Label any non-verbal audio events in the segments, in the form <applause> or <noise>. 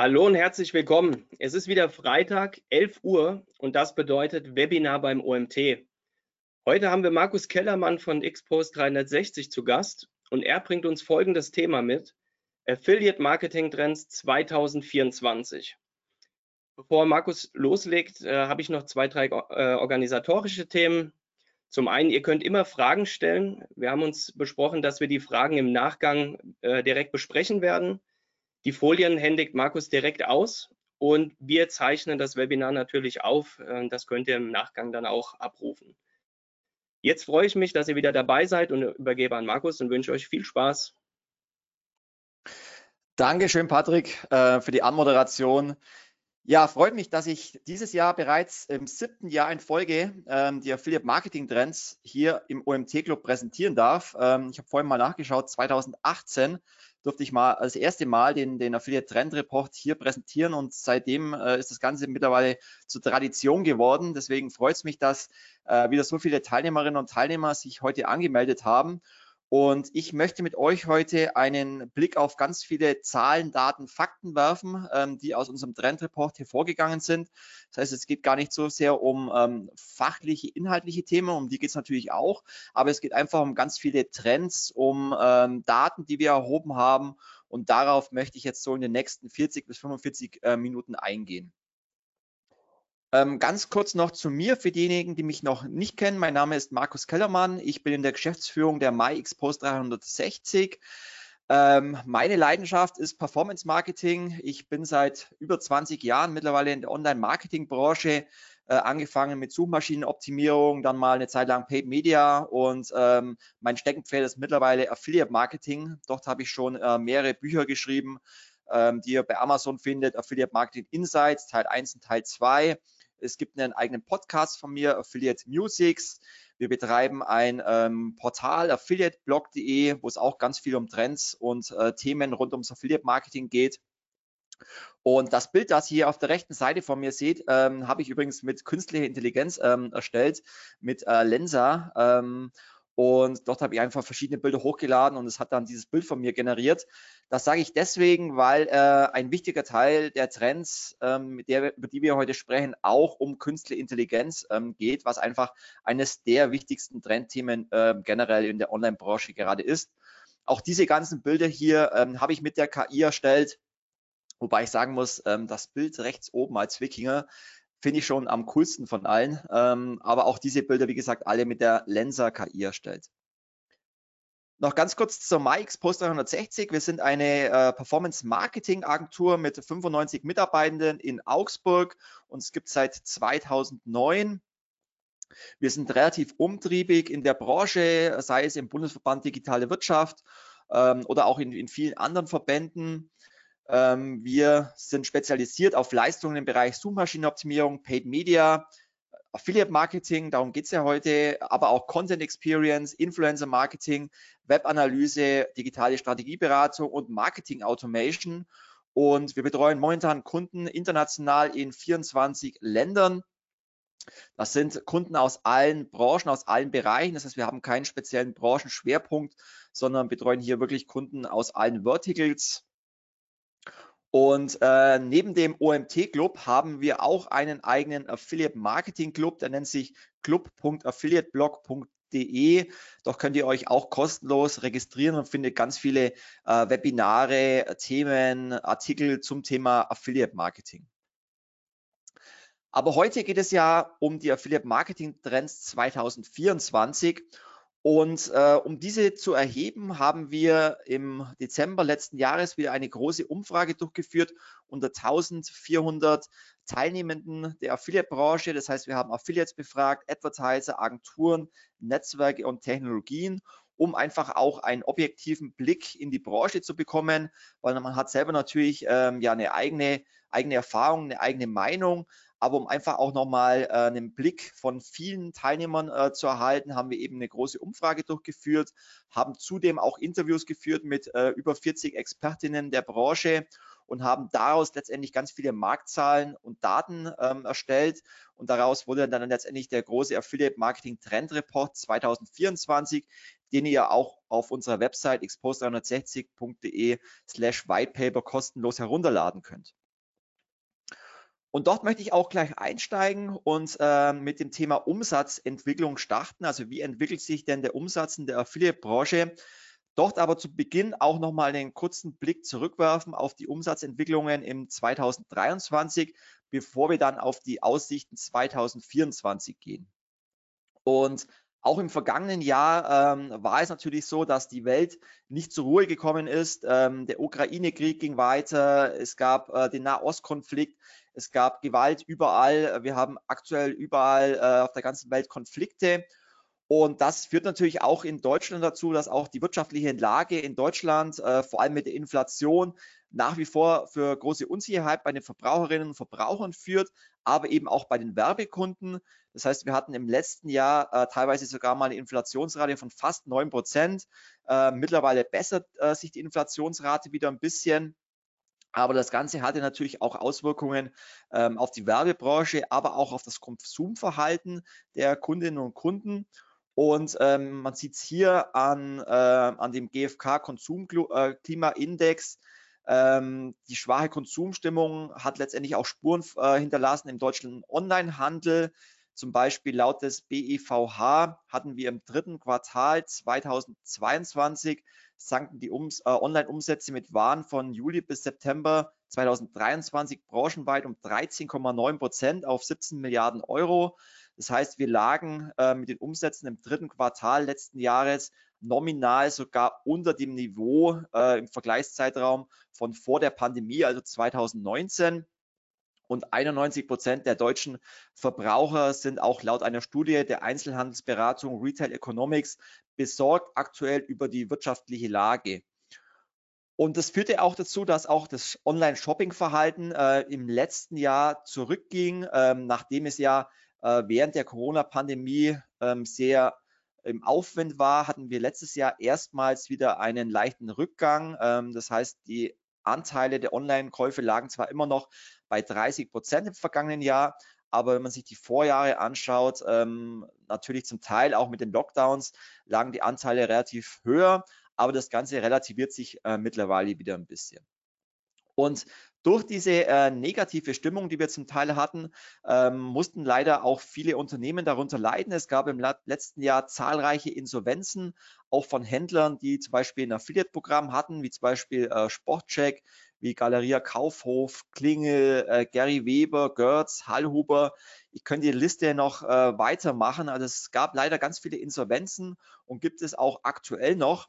Hallo und herzlich willkommen. Es ist wieder Freitag, 11 Uhr und das bedeutet Webinar beim OMT. Heute haben wir Markus Kellermann von Xpost 360 zu Gast und er bringt uns folgendes Thema mit. Affiliate Marketing Trends 2024. Bevor Markus loslegt, äh, habe ich noch zwei, drei äh, organisatorische Themen. Zum einen, ihr könnt immer Fragen stellen. Wir haben uns besprochen, dass wir die Fragen im Nachgang äh, direkt besprechen werden. Die Folien händigt Markus direkt aus und wir zeichnen das Webinar natürlich auf. Äh, das könnt ihr im Nachgang dann auch abrufen. Jetzt freue ich mich, dass ihr wieder dabei seid und übergebe an Markus und wünsche euch viel Spaß. Dankeschön, Patrick, äh, für die Anmoderation. Ja, freut mich, dass ich dieses Jahr bereits im siebten Jahr in Folge ähm, die Affiliate Marketing Trends hier im OMT Club präsentieren darf. Ähm, ich habe vorhin mal nachgeschaut, 2018 durfte ich mal das erste Mal den, den Affiliate Trend Report hier präsentieren und seitdem äh, ist das Ganze mittlerweile zur Tradition geworden. Deswegen freut es mich, dass äh, wieder so viele Teilnehmerinnen und Teilnehmer sich heute angemeldet haben und ich möchte mit euch heute einen Blick auf ganz viele Zahlen, Daten, Fakten werfen, ähm, die aus unserem Trendreport hervorgegangen sind. Das heißt, es geht gar nicht so sehr um ähm, fachliche, inhaltliche Themen, um die geht es natürlich auch, aber es geht einfach um ganz viele Trends, um ähm, Daten, die wir erhoben haben. Und darauf möchte ich jetzt so in den nächsten 40 bis 45 äh, Minuten eingehen. Ähm, ganz kurz noch zu mir für diejenigen, die mich noch nicht kennen. Mein Name ist Markus Kellermann. Ich bin in der Geschäftsführung der MyXpost 360. Ähm, meine Leidenschaft ist Performance Marketing. Ich bin seit über 20 Jahren mittlerweile in der Online-Marketing-Branche, äh, angefangen mit Suchmaschinenoptimierung, dann mal eine Zeit lang Paid Media und ähm, mein Steckenpferd ist mittlerweile Affiliate Marketing. Dort habe ich schon äh, mehrere Bücher geschrieben, ähm, die ihr bei Amazon findet, Affiliate Marketing Insights, Teil 1 und Teil 2. Es gibt einen eigenen Podcast von mir, Affiliate Musics. Wir betreiben ein ähm, Portal, affiliateblog.de, wo es auch ganz viel um Trends und äh, Themen rund ums Affiliate Marketing geht. Und das Bild, das ihr hier auf der rechten Seite von mir seht, ähm, habe ich übrigens mit künstlicher Intelligenz ähm, erstellt, mit äh, Lensa. Ähm, und dort habe ich einfach verschiedene Bilder hochgeladen und es hat dann dieses Bild von mir generiert. Das sage ich deswegen, weil äh, ein wichtiger Teil der Trends, ähm, der, über die wir heute sprechen, auch um künstliche Intelligenz ähm, geht, was einfach eines der wichtigsten Trendthemen äh, generell in der Online-Branche gerade ist. Auch diese ganzen Bilder hier ähm, habe ich mit der KI erstellt. Wobei ich sagen muss, ähm, das Bild rechts oben als Wikinger finde ich schon am coolsten von allen. Ähm, aber auch diese Bilder, wie gesagt, alle mit der Lensa KI erstellt. Noch ganz kurz zur MyX Post 360. Wir sind eine äh, Performance Marketing Agentur mit 95 Mitarbeitenden in Augsburg und es gibt seit 2009. Wir sind relativ umtriebig in der Branche, sei es im Bundesverband Digitale Wirtschaft ähm, oder auch in, in vielen anderen Verbänden. Ähm, wir sind spezialisiert auf Leistungen im Bereich Suchmaschinenoptimierung, Paid Media, Affiliate Marketing, darum geht es ja heute, aber auch Content Experience, Influencer Marketing, Webanalyse, digitale Strategieberatung und Marketing Automation. Und wir betreuen momentan Kunden international in 24 Ländern. Das sind Kunden aus allen Branchen, aus allen Bereichen. Das heißt, wir haben keinen speziellen Branchenschwerpunkt, sondern betreuen hier wirklich Kunden aus allen Verticals. Und äh, neben dem OMT Club haben wir auch einen eigenen Affiliate Marketing Club, der nennt sich club.affiliateblog.de. Doch könnt ihr euch auch kostenlos registrieren und findet ganz viele äh, Webinare, Themen, Artikel zum Thema Affiliate Marketing. Aber heute geht es ja um die Affiliate Marketing Trends 2024 und äh, um diese zu erheben, haben wir im Dezember letzten Jahres wieder eine große Umfrage durchgeführt unter 1400 Teilnehmenden der Affiliate-Branche. Das heißt, wir haben Affiliates befragt, Advertiser, Agenturen, Netzwerke und Technologien um einfach auch einen objektiven Blick in die Branche zu bekommen, weil man hat selber natürlich ähm, ja eine eigene, eigene Erfahrung, eine eigene Meinung, aber um einfach auch nochmal äh, einen Blick von vielen Teilnehmern äh, zu erhalten, haben wir eben eine große Umfrage durchgeführt, haben zudem auch Interviews geführt mit äh, über 40 Expertinnen der Branche und haben daraus letztendlich ganz viele Marktzahlen und Daten ähm, erstellt. Und daraus wurde dann letztendlich der große Affiliate Marketing Trend Report 2024, den ihr auch auf unserer Website expose360.de slash whitepaper kostenlos herunterladen könnt. Und dort möchte ich auch gleich einsteigen und äh, mit dem Thema Umsatzentwicklung starten. Also wie entwickelt sich denn der Umsatz in der Affiliate-Branche? Dort aber zu Beginn auch nochmal einen kurzen Blick zurückwerfen auf die Umsatzentwicklungen im 2023, bevor wir dann auf die Aussichten 2024 gehen. Und auch im vergangenen Jahr ähm, war es natürlich so, dass die Welt nicht zur Ruhe gekommen ist. Ähm, der Ukraine-Krieg ging weiter, es gab äh, den Nahostkonflikt, es gab Gewalt überall. Wir haben aktuell überall äh, auf der ganzen Welt Konflikte. Und das führt natürlich auch in Deutschland dazu, dass auch die wirtschaftliche Lage in Deutschland, äh, vor allem mit der Inflation, nach wie vor für große Unsicherheit bei den Verbraucherinnen und Verbrauchern führt, aber eben auch bei den Werbekunden. Das heißt, wir hatten im letzten Jahr äh, teilweise sogar mal eine Inflationsrate von fast 9 Prozent. Äh, mittlerweile bessert äh, sich die Inflationsrate wieder ein bisschen. Aber das Ganze hatte natürlich auch Auswirkungen ähm, auf die Werbebranche, aber auch auf das Konsumverhalten der Kundinnen und Kunden. Und ähm, man sieht es hier an, äh, an dem GfK Konsumklimaindex. Ähm, die schwache Konsumstimmung hat letztendlich auch Spuren äh, hinterlassen im deutschen Onlinehandel. Zum Beispiel laut des BEVH hatten wir im dritten Quartal 2022 sanken die Ums äh, Online-Umsätze mit Waren von Juli bis September 2023 branchenweit um 13,9 Prozent auf 17 Milliarden Euro. Das heißt, wir lagen äh, mit den Umsätzen im dritten Quartal letzten Jahres nominal sogar unter dem Niveau äh, im Vergleichszeitraum von vor der Pandemie, also 2019. Und 91 Prozent der deutschen Verbraucher sind auch laut einer Studie der Einzelhandelsberatung Retail Economics besorgt aktuell über die wirtschaftliche Lage. Und das führte auch dazu, dass auch das Online-Shopping-Verhalten äh, im letzten Jahr zurückging, ähm, nachdem es ja äh, während der Corona-Pandemie ähm, sehr im Aufwind war, hatten wir letztes Jahr erstmals wieder einen leichten Rückgang. Ähm, das heißt, die Anteile der Online-Käufe lagen zwar immer noch bei 30 Prozent im vergangenen Jahr, aber wenn man sich die Vorjahre anschaut, ähm, natürlich zum Teil auch mit den Lockdowns, lagen die Anteile relativ höher, aber das Ganze relativiert sich äh, mittlerweile wieder ein bisschen. Und durch diese äh, negative Stimmung, die wir zum Teil hatten, ähm, mussten leider auch viele Unternehmen darunter leiden. Es gab im letzten Jahr zahlreiche Insolvenzen, auch von Händlern, die zum Beispiel ein Affiliate-Programm hatten, wie zum Beispiel äh, Sportcheck, wie Galeria Kaufhof, Klingel, äh, Gary Weber, Görz, Hallhuber. Ich könnte die Liste noch äh, weitermachen. Also es gab leider ganz viele Insolvenzen und gibt es auch aktuell noch.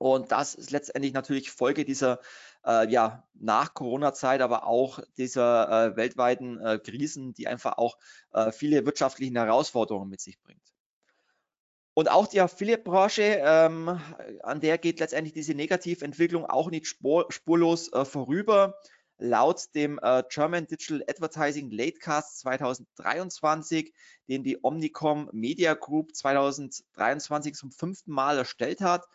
Und das ist letztendlich natürlich Folge dieser äh, ja, nach Corona-Zeit, aber auch dieser äh, weltweiten äh, Krisen, die einfach auch äh, viele wirtschaftliche Herausforderungen mit sich bringt. Und auch die Affiliate-Branche, ähm, an der geht letztendlich diese Negativentwicklung auch nicht spur, spurlos äh, vorüber. Laut dem äh, German Digital Advertising Latecast 2023, den die Omnicom Media Group 2023 zum fünften Mal erstellt hat,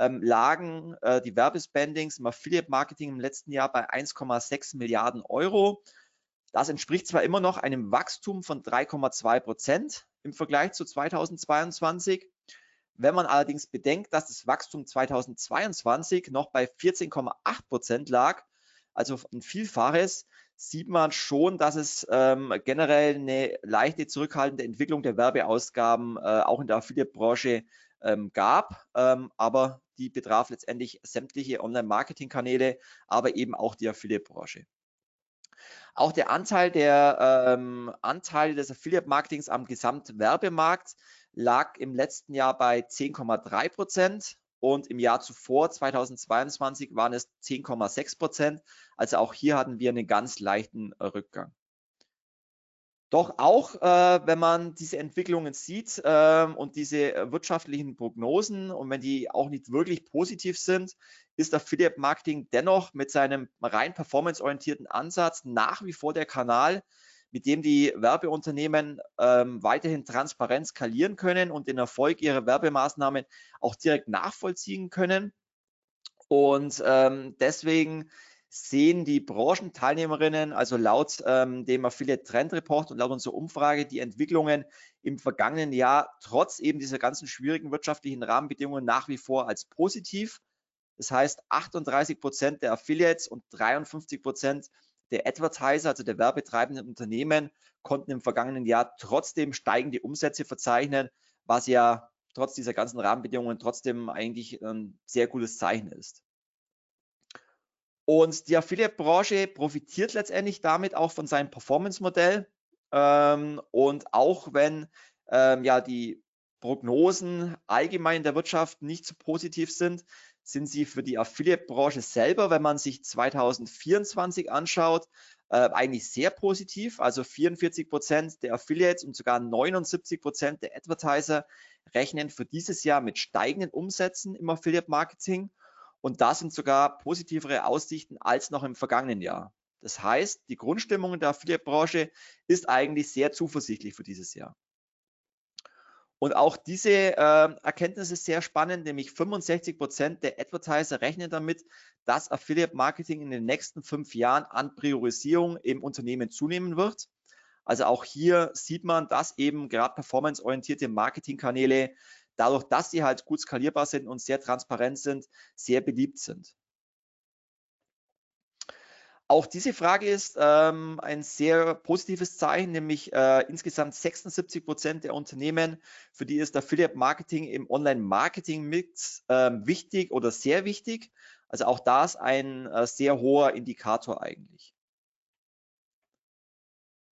ähm, lagen äh, die Werbespendings im Affiliate Marketing im letzten Jahr bei 1,6 Milliarden Euro. Das entspricht zwar immer noch einem Wachstum von 3,2 Prozent im Vergleich zu 2022. Wenn man allerdings bedenkt, dass das Wachstum 2022 noch bei 14,8 Prozent lag, also ein Vielfaches, sieht man schon, dass es ähm, generell eine leichte zurückhaltende Entwicklung der Werbeausgaben äh, auch in der Affiliate-Branche ähm, gab, ähm, aber die betraf letztendlich sämtliche Online-Marketing-Kanäle, aber eben auch die Affiliate-Branche. Auch der Anteil der ähm, Anteile des Affiliate-Marketings am Gesamtwerbemarkt lag im letzten Jahr bei 10,3 Prozent und im Jahr zuvor, 2022, waren es 10,6 Prozent. Also auch hier hatten wir einen ganz leichten Rückgang. Doch auch, äh, wenn man diese Entwicklungen sieht äh, und diese äh, wirtschaftlichen Prognosen und wenn die auch nicht wirklich positiv sind, ist Affiliate Marketing dennoch mit seinem rein performanceorientierten Ansatz nach wie vor der Kanal, mit dem die Werbeunternehmen ähm, weiterhin transparent skalieren können und den Erfolg ihrer Werbemaßnahmen auch direkt nachvollziehen können. Und ähm, deswegen sehen die Branchenteilnehmerinnen, also laut ähm, dem Affiliate Trend Report und laut unserer Umfrage, die Entwicklungen im vergangenen Jahr trotz eben dieser ganzen schwierigen wirtschaftlichen Rahmenbedingungen nach wie vor als positiv. Das heißt, 38 Prozent der Affiliates und 53 Prozent der Advertiser, also der werbetreibenden Unternehmen, konnten im vergangenen Jahr trotzdem steigende Umsätze verzeichnen, was ja trotz dieser ganzen Rahmenbedingungen trotzdem eigentlich ein sehr gutes Zeichen ist. Und die Affiliate-Branche profitiert letztendlich damit auch von seinem Performance-Modell. Ähm, und auch wenn ähm, ja die Prognosen allgemein in der Wirtschaft nicht so positiv sind, sind sie für die Affiliate-Branche selber, wenn man sich 2024 anschaut, äh, eigentlich sehr positiv. Also 44 Prozent der Affiliates und sogar 79 Prozent der Advertiser rechnen für dieses Jahr mit steigenden Umsätzen im Affiliate-Marketing. Und da sind sogar positivere Aussichten als noch im vergangenen Jahr. Das heißt, die Grundstimmung in der Affiliate-Branche ist eigentlich sehr zuversichtlich für dieses Jahr. Und auch diese äh, Erkenntnis ist sehr spannend, nämlich 65 Prozent der Advertiser rechnen damit, dass Affiliate Marketing in den nächsten fünf Jahren an Priorisierung im Unternehmen zunehmen wird. Also auch hier sieht man, dass eben gerade performanceorientierte Marketingkanäle dadurch, dass sie halt gut skalierbar sind und sehr transparent sind, sehr beliebt sind. Auch diese Frage ist ähm, ein sehr positives Zeichen, nämlich äh, insgesamt 76 Prozent der Unternehmen, für die ist Affiliate Marketing im Online-Marketing-Mix äh, wichtig oder sehr wichtig. Also auch das ein äh, sehr hoher Indikator eigentlich.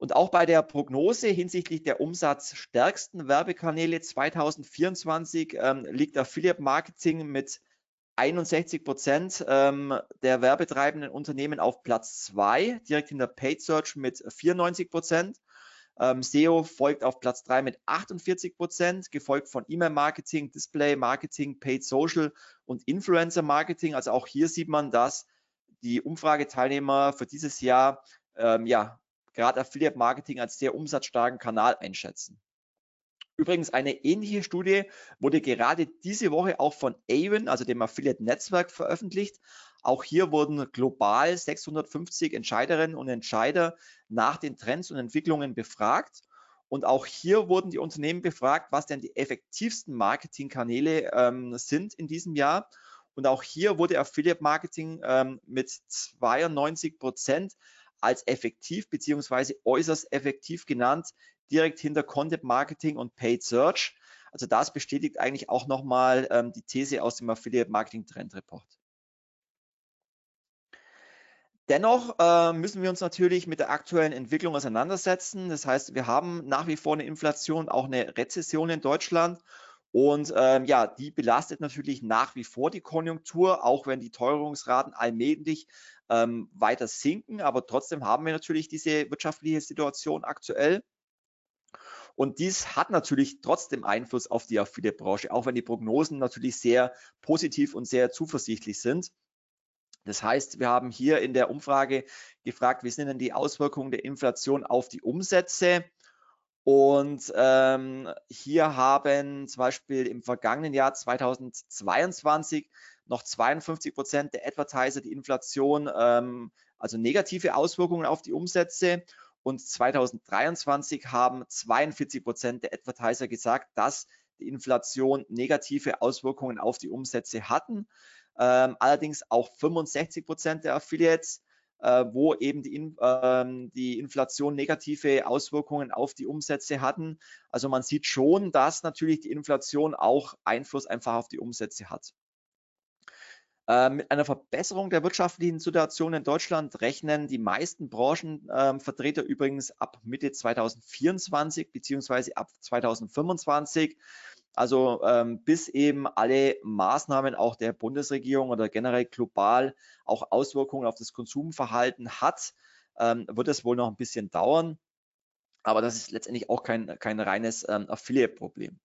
Und auch bei der Prognose hinsichtlich der umsatzstärksten Werbekanäle 2024 ähm, liegt Affiliate Marketing mit 61 Prozent ähm, der werbetreibenden Unternehmen auf Platz 2, direkt hinter Paid Search mit 94 Prozent. Ähm, SEO folgt auf Platz 3 mit 48 Prozent, gefolgt von E-Mail-Marketing, Display-Marketing, Paid Social und Influencer-Marketing. Also auch hier sieht man, dass die Umfrageteilnehmer für dieses Jahr ähm, ja, gerade Affiliate Marketing als sehr umsatzstarken Kanal einschätzen. Übrigens eine ähnliche Studie wurde gerade diese Woche auch von Avon, also dem Affiliate Netzwerk, veröffentlicht. Auch hier wurden global 650 Entscheiderinnen und Entscheider nach den Trends und Entwicklungen befragt. Und auch hier wurden die Unternehmen befragt, was denn die effektivsten Marketingkanäle ähm, sind in diesem Jahr. Und auch hier wurde Affiliate Marketing ähm, mit 92 Prozent als effektiv beziehungsweise äußerst effektiv genannt, direkt hinter Content Marketing und Paid Search. Also das bestätigt eigentlich auch nochmal ähm, die These aus dem Affiliate Marketing Trend Report. Dennoch äh, müssen wir uns natürlich mit der aktuellen Entwicklung auseinandersetzen. Das heißt, wir haben nach wie vor eine Inflation, auch eine Rezession in Deutschland. Und ähm, ja, die belastet natürlich nach wie vor die Konjunktur, auch wenn die Teuerungsraten allmählich ähm, weiter sinken. Aber trotzdem haben wir natürlich diese wirtschaftliche Situation aktuell. Und dies hat natürlich trotzdem Einfluss auf die Affiliate-Branche, auch wenn die Prognosen natürlich sehr positiv und sehr zuversichtlich sind. Das heißt, wir haben hier in der Umfrage gefragt, wie sind denn die Auswirkungen der Inflation auf die Umsätze? Und ähm, hier haben zum Beispiel im vergangenen Jahr 2022 noch 52 Prozent der Advertiser die Inflation, ähm, also negative Auswirkungen auf die Umsätze. Und 2023 haben 42 Prozent der Advertiser gesagt, dass die Inflation negative Auswirkungen auf die Umsätze hatten. Ähm, allerdings auch 65 Prozent der Affiliates, äh, wo eben die, in, ähm, die Inflation negative Auswirkungen auf die Umsätze hatten. Also man sieht schon, dass natürlich die Inflation auch Einfluss einfach auf die Umsätze hat. Ähm, mit einer Verbesserung der wirtschaftlichen Situation in Deutschland rechnen die meisten Branchenvertreter übrigens ab Mitte 2024 beziehungsweise ab 2025. Also ähm, bis eben alle Maßnahmen auch der Bundesregierung oder generell global auch Auswirkungen auf das Konsumverhalten hat, ähm, wird es wohl noch ein bisschen dauern. Aber das ist letztendlich auch kein, kein reines ähm, Affiliate-Problem.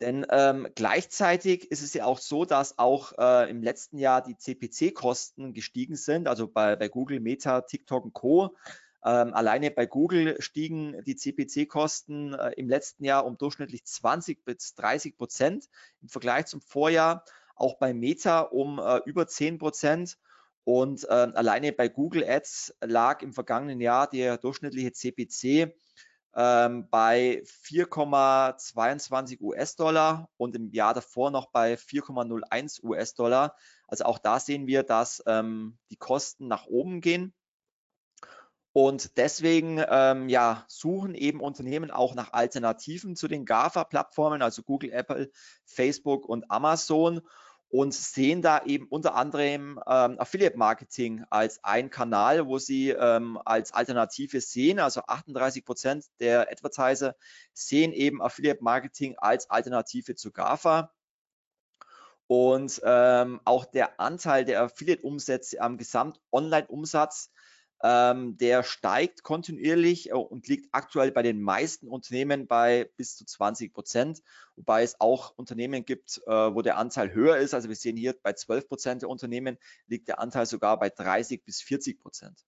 Denn ähm, gleichzeitig ist es ja auch so, dass auch äh, im letzten Jahr die CPC-Kosten gestiegen sind, also bei, bei Google, Meta, TikTok und Co. Ähm, alleine bei Google stiegen die CPC-Kosten äh, im letzten Jahr um durchschnittlich 20 bis 30 Prozent im Vergleich zum Vorjahr, auch bei Meta um äh, über 10 Prozent. Und äh, alleine bei Google Ads lag im vergangenen Jahr der durchschnittliche CPC ähm, bei 4,22 US-Dollar und im Jahr davor noch bei 4,01 US-Dollar. Also auch da sehen wir, dass ähm, die Kosten nach oben gehen. Und deswegen ähm, ja, suchen eben Unternehmen auch nach Alternativen zu den GAFA-Plattformen, also Google, Apple, Facebook und Amazon und sehen da eben unter anderem ähm, Affiliate Marketing als ein Kanal, wo sie ähm, als Alternative sehen. Also 38 Prozent der Advertiser sehen eben Affiliate Marketing als Alternative zu GAFA. Und ähm, auch der Anteil der Affiliate-Umsätze am Gesamt-Online-Umsatz ähm, der steigt kontinuierlich äh, und liegt aktuell bei den meisten Unternehmen bei bis zu 20 Prozent, wobei es auch Unternehmen gibt, äh, wo der Anteil höher ist. Also wir sehen hier bei 12 Prozent der Unternehmen liegt der Anteil sogar bei 30 bis 40 Prozent.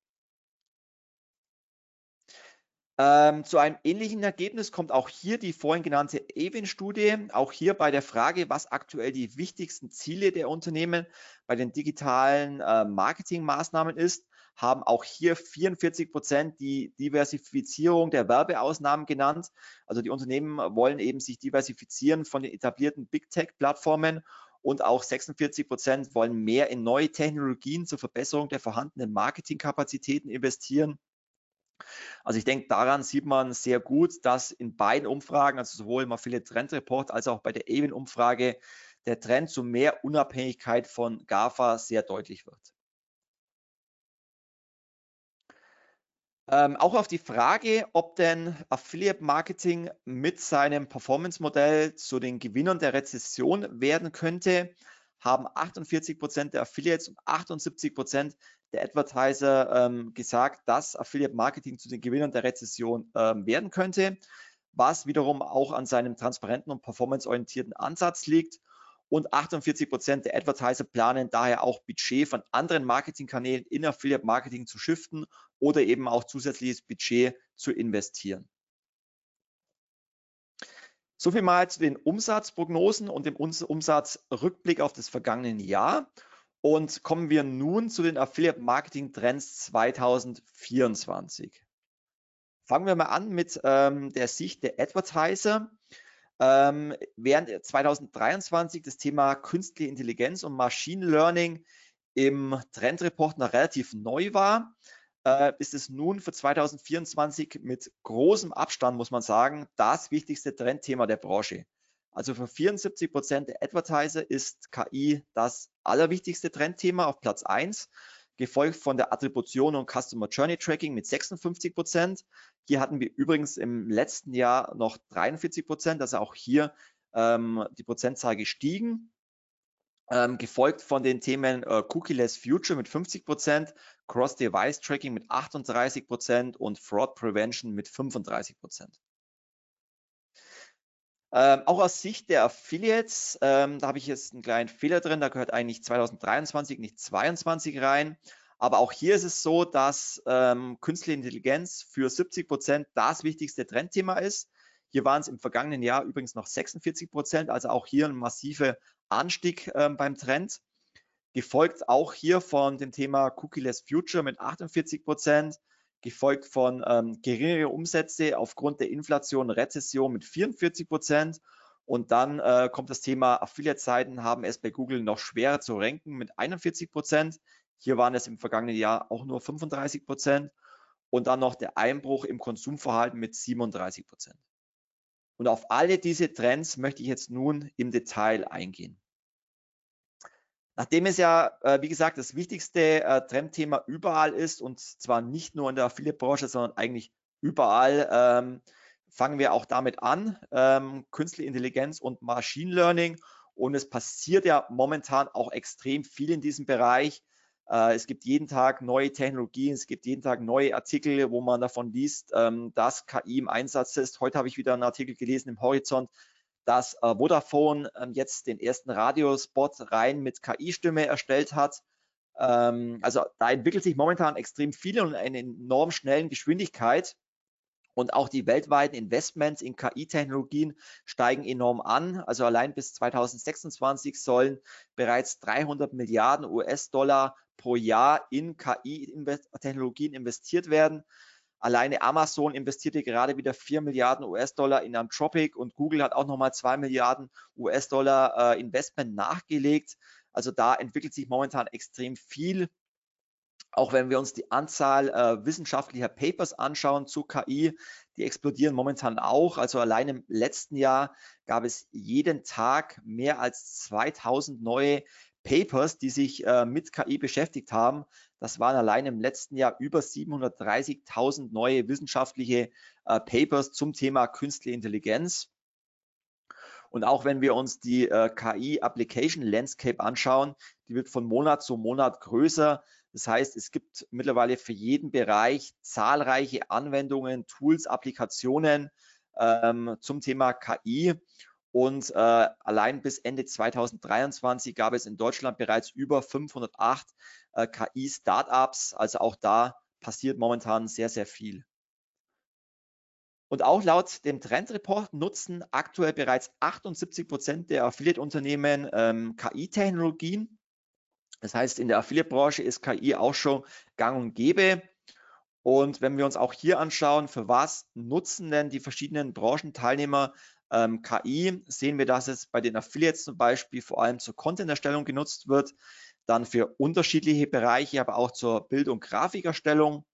Ähm, zu einem ähnlichen Ergebnis kommt auch hier die vorhin genannte Evin-Studie. Auch hier bei der Frage, was aktuell die wichtigsten Ziele der Unternehmen bei den digitalen äh, Marketingmaßnahmen ist haben auch hier 44 Prozent die Diversifizierung der Werbeausnahmen genannt. Also die Unternehmen wollen eben sich diversifizieren von den etablierten Big Tech-Plattformen und auch 46 Prozent wollen mehr in neue Technologien zur Verbesserung der vorhandenen Marketingkapazitäten investieren. Also ich denke, daran sieht man sehr gut, dass in beiden Umfragen, also sowohl im Affiliate Trend Report als auch bei der Evin-Umfrage, der Trend zu mehr Unabhängigkeit von GAFA sehr deutlich wird. Ähm, auch auf die Frage, ob denn Affiliate Marketing mit seinem Performance-Modell zu den Gewinnern der Rezession werden könnte, haben 48 Prozent der Affiliates und 78 Prozent der Advertiser ähm, gesagt, dass Affiliate Marketing zu den Gewinnern der Rezession ähm, werden könnte, was wiederum auch an seinem transparenten und performanceorientierten Ansatz liegt und 48 Prozent der Advertiser planen daher auch Budget von anderen Marketingkanälen in Affiliate Marketing zu shiften oder eben auch zusätzliches Budget zu investieren. So viel mal zu den Umsatzprognosen und dem Umsatzrückblick auf das vergangene Jahr. Und kommen wir nun zu den Affiliate Marketing Trends 2024. Fangen wir mal an mit ähm, der Sicht der Advertiser. Ähm, während 2023 das Thema künstliche Intelligenz und Machine Learning im Trendreport noch relativ neu war, äh, ist es nun für 2024 mit großem Abstand, muss man sagen, das wichtigste Trendthema der Branche. Also für 74 Prozent der Advertiser ist KI das allerwichtigste Trendthema auf Platz 1 gefolgt von der Attribution und Customer Journey Tracking mit 56 Prozent. Hier hatten wir übrigens im letzten Jahr noch 43 Prozent, also auch hier ähm, die Prozentzahl gestiegen. Ähm, gefolgt von den Themen äh, Cookie-less Future mit 50 Prozent, Cross-Device Tracking mit 38 Prozent und Fraud Prevention mit 35 Prozent. Ähm, auch aus Sicht der Affiliates, ähm, da habe ich jetzt einen kleinen Fehler drin, da gehört eigentlich 2023, nicht 2022 rein. Aber auch hier ist es so, dass ähm, künstliche Intelligenz für 70 Prozent das wichtigste Trendthema ist. Hier waren es im vergangenen Jahr übrigens noch 46 Prozent, also auch hier ein massiver Anstieg ähm, beim Trend. Gefolgt auch hier von dem Thema Cookie-less Future mit 48 Prozent gefolgt von ähm, geringere Umsätze aufgrund der Inflation, Rezession mit 44 Prozent. Und dann äh, kommt das Thema Affiliate-Seiten haben es bei Google noch schwerer zu ranken mit 41 Prozent. Hier waren es im vergangenen Jahr auch nur 35 Prozent. Und dann noch der Einbruch im Konsumverhalten mit 37 Prozent. Und auf alle diese Trends möchte ich jetzt nun im Detail eingehen. Nachdem es ja, äh, wie gesagt, das wichtigste äh, Trendthema überall ist und zwar nicht nur in der Affiliate-Branche, sondern eigentlich überall, ähm, fangen wir auch damit an. Ähm, Künstliche Intelligenz und Machine Learning. Und es passiert ja momentan auch extrem viel in diesem Bereich. Äh, es gibt jeden Tag neue Technologien, es gibt jeden Tag neue Artikel, wo man davon liest, ähm, dass KI im Einsatz ist. Heute habe ich wieder einen Artikel gelesen im Horizont, dass äh, Vodafone ähm, jetzt den ersten Radiospot rein mit KI-Stimme erstellt hat. Ähm, also da entwickelt sich momentan extrem viel und in enorm schnellen Geschwindigkeit. Und auch die weltweiten Investments in KI-Technologien steigen enorm an. Also allein bis 2026 sollen bereits 300 Milliarden US-Dollar pro Jahr in KI-Technologien investiert werden. Alleine Amazon investierte gerade wieder 4 Milliarden US-Dollar in Anthropic und Google hat auch nochmal 2 Milliarden US-Dollar äh, Investment nachgelegt. Also da entwickelt sich momentan extrem viel. Auch wenn wir uns die Anzahl äh, wissenschaftlicher Papers anschauen zu KI, die explodieren momentan auch. Also allein im letzten Jahr gab es jeden Tag mehr als 2000 neue Papers, die sich äh, mit KI beschäftigt haben. Das waren allein im letzten Jahr über 730.000 neue wissenschaftliche äh, Papers zum Thema künstliche Intelligenz. Und auch wenn wir uns die äh, KI Application Landscape anschauen, die wird von Monat zu Monat größer. Das heißt, es gibt mittlerweile für jeden Bereich zahlreiche Anwendungen, Tools, Applikationen ähm, zum Thema KI. Und äh, allein bis Ende 2023 gab es in Deutschland bereits über 508 äh, KI-Startups. Also auch da passiert momentan sehr, sehr viel. Und auch laut dem Trendreport nutzen aktuell bereits 78 Prozent der Affiliate-Unternehmen ähm, KI-Technologien. Das heißt, in der Affiliate-Branche ist KI auch schon gang und gäbe. Und wenn wir uns auch hier anschauen, für was nutzen denn die verschiedenen Branchenteilnehmer ähm, KI, sehen wir, dass es bei den Affiliates zum Beispiel vor allem zur Content-Erstellung genutzt wird, dann für unterschiedliche Bereiche, aber auch zur Bild- und Grafikerstellung.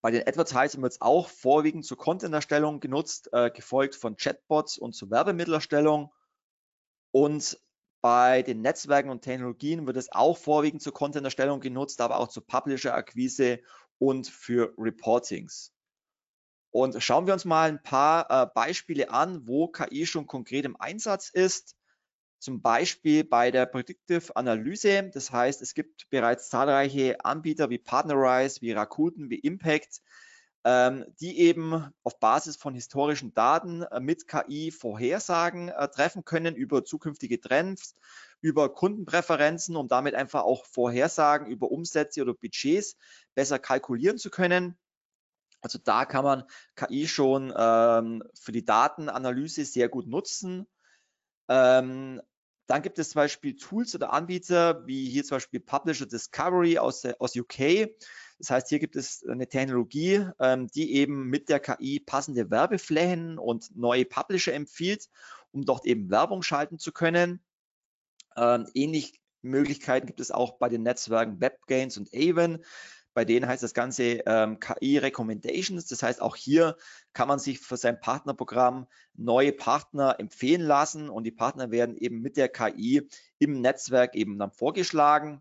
Bei den Advertisern wird es auch vorwiegend zur Content-Erstellung genutzt, äh, gefolgt von Chatbots und zur Werbemittelerstellung. Und bei den Netzwerken und Technologien wird es auch vorwiegend zur Content-Erstellung genutzt, aber auch zur Publisher-Akquise und für Reportings. Und schauen wir uns mal ein paar äh, Beispiele an, wo KI schon konkret im Einsatz ist. Zum Beispiel bei der Predictive Analyse. Das heißt, es gibt bereits zahlreiche Anbieter wie Partnerize, wie Rakuten, wie Impact, ähm, die eben auf Basis von historischen Daten äh, mit KI Vorhersagen äh, treffen können über zukünftige Trends, über Kundenpräferenzen, um damit einfach auch Vorhersagen über Umsätze oder Budgets besser kalkulieren zu können. Also da kann man KI schon ähm, für die Datenanalyse sehr gut nutzen. Ähm, dann gibt es zum Beispiel Tools oder Anbieter, wie hier zum Beispiel Publisher Discovery aus, aus UK. Das heißt, hier gibt es eine Technologie, ähm, die eben mit der KI passende Werbeflächen und neue Publisher empfiehlt, um dort eben Werbung schalten zu können. Ähm, ähnlich Möglichkeiten gibt es auch bei den Netzwerken WebGains und Avon. Bei denen heißt das Ganze ähm, KI Recommendations. Das heißt, auch hier kann man sich für sein Partnerprogramm neue Partner empfehlen lassen und die Partner werden eben mit der KI im Netzwerk eben dann vorgeschlagen.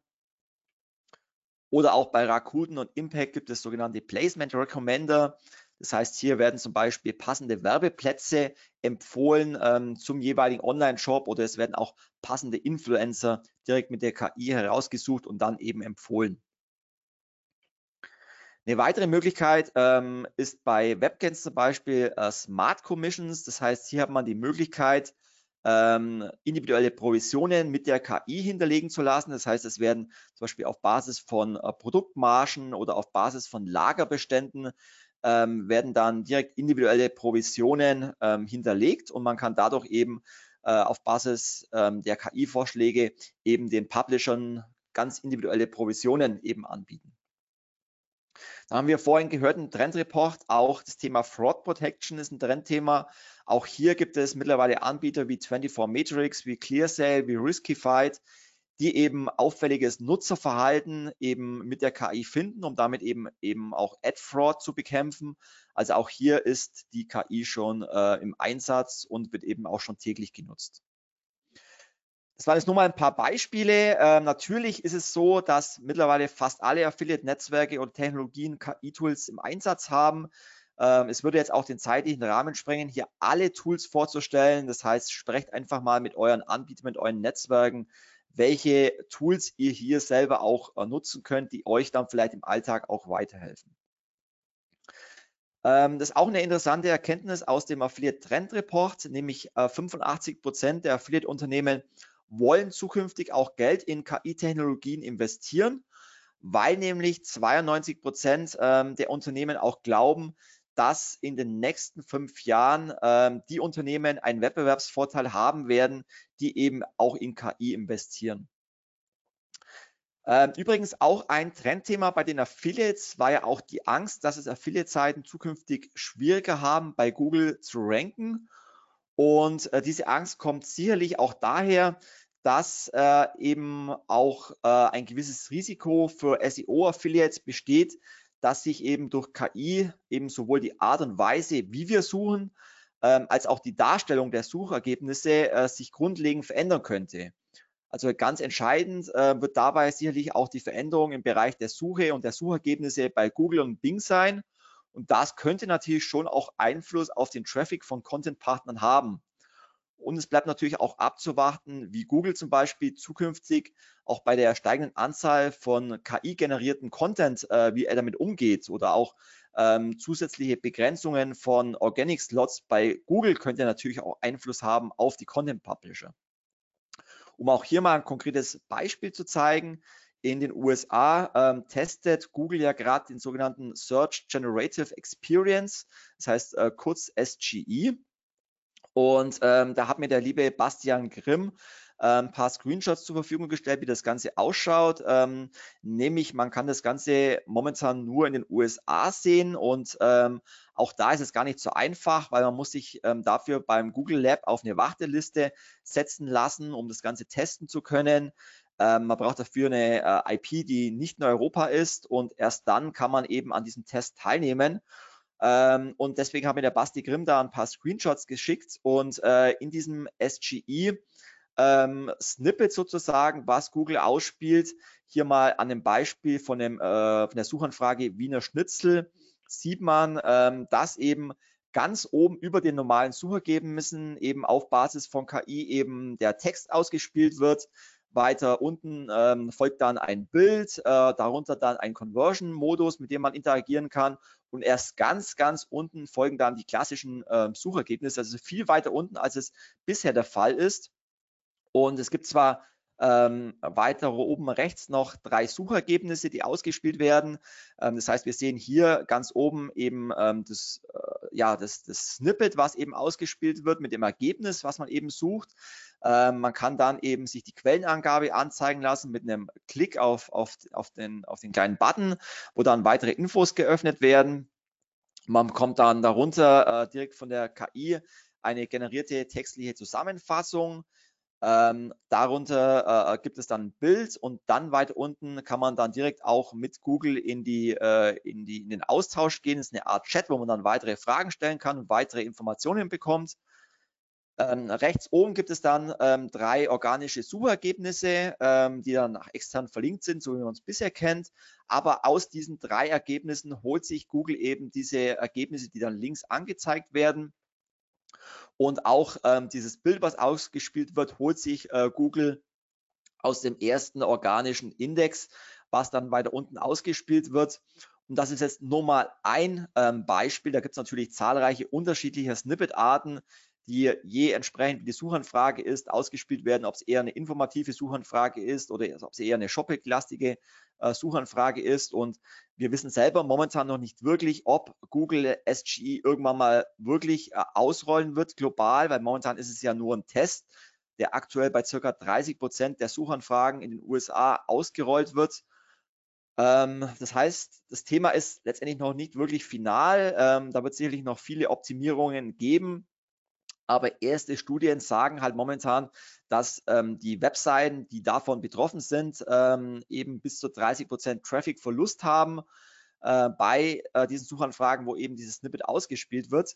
Oder auch bei Rakuten und Impact gibt es sogenannte Placement Recommender. Das heißt, hier werden zum Beispiel passende Werbeplätze empfohlen ähm, zum jeweiligen Online-Shop oder es werden auch passende Influencer direkt mit der KI herausgesucht und dann eben empfohlen. Eine weitere Möglichkeit ähm, ist bei Webcams zum Beispiel äh, Smart Commissions. Das heißt, hier hat man die Möglichkeit, ähm, individuelle Provisionen mit der KI hinterlegen zu lassen. Das heißt, es werden zum Beispiel auf Basis von äh, Produktmargen oder auf Basis von Lagerbeständen ähm, werden dann direkt individuelle Provisionen ähm, hinterlegt und man kann dadurch eben äh, auf Basis ähm, der KI-Vorschläge eben den Publishern ganz individuelle Provisionen eben anbieten. Da haben wir vorhin gehört, ein Trendreport, auch das Thema Fraud Protection ist ein Trendthema. Auch hier gibt es mittlerweile Anbieter wie 24 Matrix, wie ClearSale, wie Riskified, die eben auffälliges Nutzerverhalten eben mit der KI finden, um damit eben eben auch Ad Fraud zu bekämpfen. Also auch hier ist die KI schon äh, im Einsatz und wird eben auch schon täglich genutzt. Das waren jetzt nur mal ein paar Beispiele. Ähm, natürlich ist es so, dass mittlerweile fast alle Affiliate-Netzwerke und Technologien KI-Tools im Einsatz haben. Ähm, es würde jetzt auch den zeitlichen Rahmen sprengen, hier alle Tools vorzustellen. Das heißt, sprecht einfach mal mit euren Anbietern, mit euren Netzwerken, welche Tools ihr hier selber auch äh, nutzen könnt, die euch dann vielleicht im Alltag auch weiterhelfen. Ähm, das ist auch eine interessante Erkenntnis aus dem Affiliate Trend Report, nämlich 85 äh, Prozent der Affiliate-Unternehmen wollen zukünftig auch Geld in KI-Technologien investieren, weil nämlich 92 Prozent ähm, der Unternehmen auch glauben, dass in den nächsten fünf Jahren ähm, die Unternehmen einen Wettbewerbsvorteil haben werden, die eben auch in KI investieren. Ähm, übrigens auch ein Trendthema bei den Affiliates war ja auch die Angst, dass es Affiliate-Seiten zukünftig schwieriger haben, bei Google zu ranken. Und äh, diese Angst kommt sicherlich auch daher, dass äh, eben auch äh, ein gewisses Risiko für SEO-Affiliates besteht, dass sich eben durch KI eben sowohl die Art und Weise, wie wir suchen, ähm, als auch die Darstellung der Suchergebnisse äh, sich grundlegend verändern könnte. Also ganz entscheidend äh, wird dabei sicherlich auch die Veränderung im Bereich der Suche und der Suchergebnisse bei Google und Bing sein. Und das könnte natürlich schon auch Einfluss auf den Traffic von Content-Partnern haben. Und es bleibt natürlich auch abzuwarten, wie Google zum Beispiel zukünftig auch bei der steigenden Anzahl von KI-generierten Content, äh, wie er damit umgeht oder auch ähm, zusätzliche Begrenzungen von Organic Slots bei Google könnte natürlich auch Einfluss haben auf die Content Publisher. Um auch hier mal ein konkretes Beispiel zu zeigen, in den USA ähm, testet Google ja gerade den sogenannten Search Generative Experience, das heißt äh, kurz SGE. Und ähm, da hat mir der liebe Bastian Grimm ein ähm, paar Screenshots zur Verfügung gestellt, wie das Ganze ausschaut. Ähm, nämlich, man kann das Ganze momentan nur in den USA sehen und ähm, auch da ist es gar nicht so einfach, weil man muss sich ähm, dafür beim Google Lab auf eine Warteliste setzen lassen, um das Ganze testen zu können. Ähm, man braucht dafür eine äh, IP, die nicht in Europa ist und erst dann kann man eben an diesem Test teilnehmen. Ähm, und deswegen hat mir der Basti Grimm da ein paar Screenshots geschickt und äh, in diesem SGE ähm, Snippet sozusagen, was Google ausspielt, hier mal an dem Beispiel von, dem, äh, von der Suchanfrage Wiener Schnitzel sieht man, ähm, dass eben ganz oben über den normalen Suchergebnissen eben auf Basis von KI eben der Text ausgespielt wird. Weiter unten ähm, folgt dann ein Bild, äh, darunter dann ein Conversion-Modus, mit dem man interagieren kann. Und erst ganz, ganz unten folgen dann die klassischen äh, Suchergebnisse, also viel weiter unten, als es bisher der Fall ist. Und es gibt zwar ähm, weiter oben rechts noch drei Suchergebnisse, die ausgespielt werden. Ähm, das heißt, wir sehen hier ganz oben eben ähm, das, äh, ja, das, das Snippet, was eben ausgespielt wird mit dem Ergebnis, was man eben sucht. Ähm, man kann dann eben sich die Quellenangabe anzeigen lassen mit einem Klick auf, auf, auf, den, auf den kleinen Button, wo dann weitere Infos geöffnet werden. Man bekommt dann darunter äh, direkt von der KI eine generierte textliche Zusammenfassung ähm, darunter äh, gibt es dann ein Bild und dann weiter unten kann man dann direkt auch mit Google in, die, äh, in, die, in den Austausch gehen. Das ist eine Art Chat, wo man dann weitere Fragen stellen kann und weitere Informationen bekommt. Ähm, rechts oben gibt es dann ähm, drei organische Suchergebnisse, ähm, die dann nach extern verlinkt sind, so wie man es bisher kennt. Aber aus diesen drei Ergebnissen holt sich Google eben diese Ergebnisse, die dann links angezeigt werden. Und auch ähm, dieses Bild, was ausgespielt wird, holt sich äh, Google aus dem ersten organischen Index, was dann weiter unten ausgespielt wird. Und das ist jetzt nur mal ein ähm, Beispiel. Da gibt es natürlich zahlreiche unterschiedliche Snippet-Arten, die je entsprechend wie die Suchanfrage ist, ausgespielt werden, ob es eher eine informative Suchanfrage ist oder ob es eher eine Shopping-lastige äh, Suchanfrage ist. Und wir wissen selber momentan noch nicht wirklich, ob Google SGE irgendwann mal wirklich äh, ausrollen wird global, weil momentan ist es ja nur ein Test, der aktuell bei circa 30 Prozent der Suchanfragen in den USA ausgerollt wird. Ähm, das heißt, das Thema ist letztendlich noch nicht wirklich final. Ähm, da wird sicherlich noch viele Optimierungen geben. Aber erste Studien sagen halt momentan, dass ähm, die Webseiten, die davon betroffen sind, ähm, eben bis zu 30 Prozent Traffic-Verlust haben äh, bei äh, diesen Suchanfragen, wo eben dieses Snippet ausgespielt wird.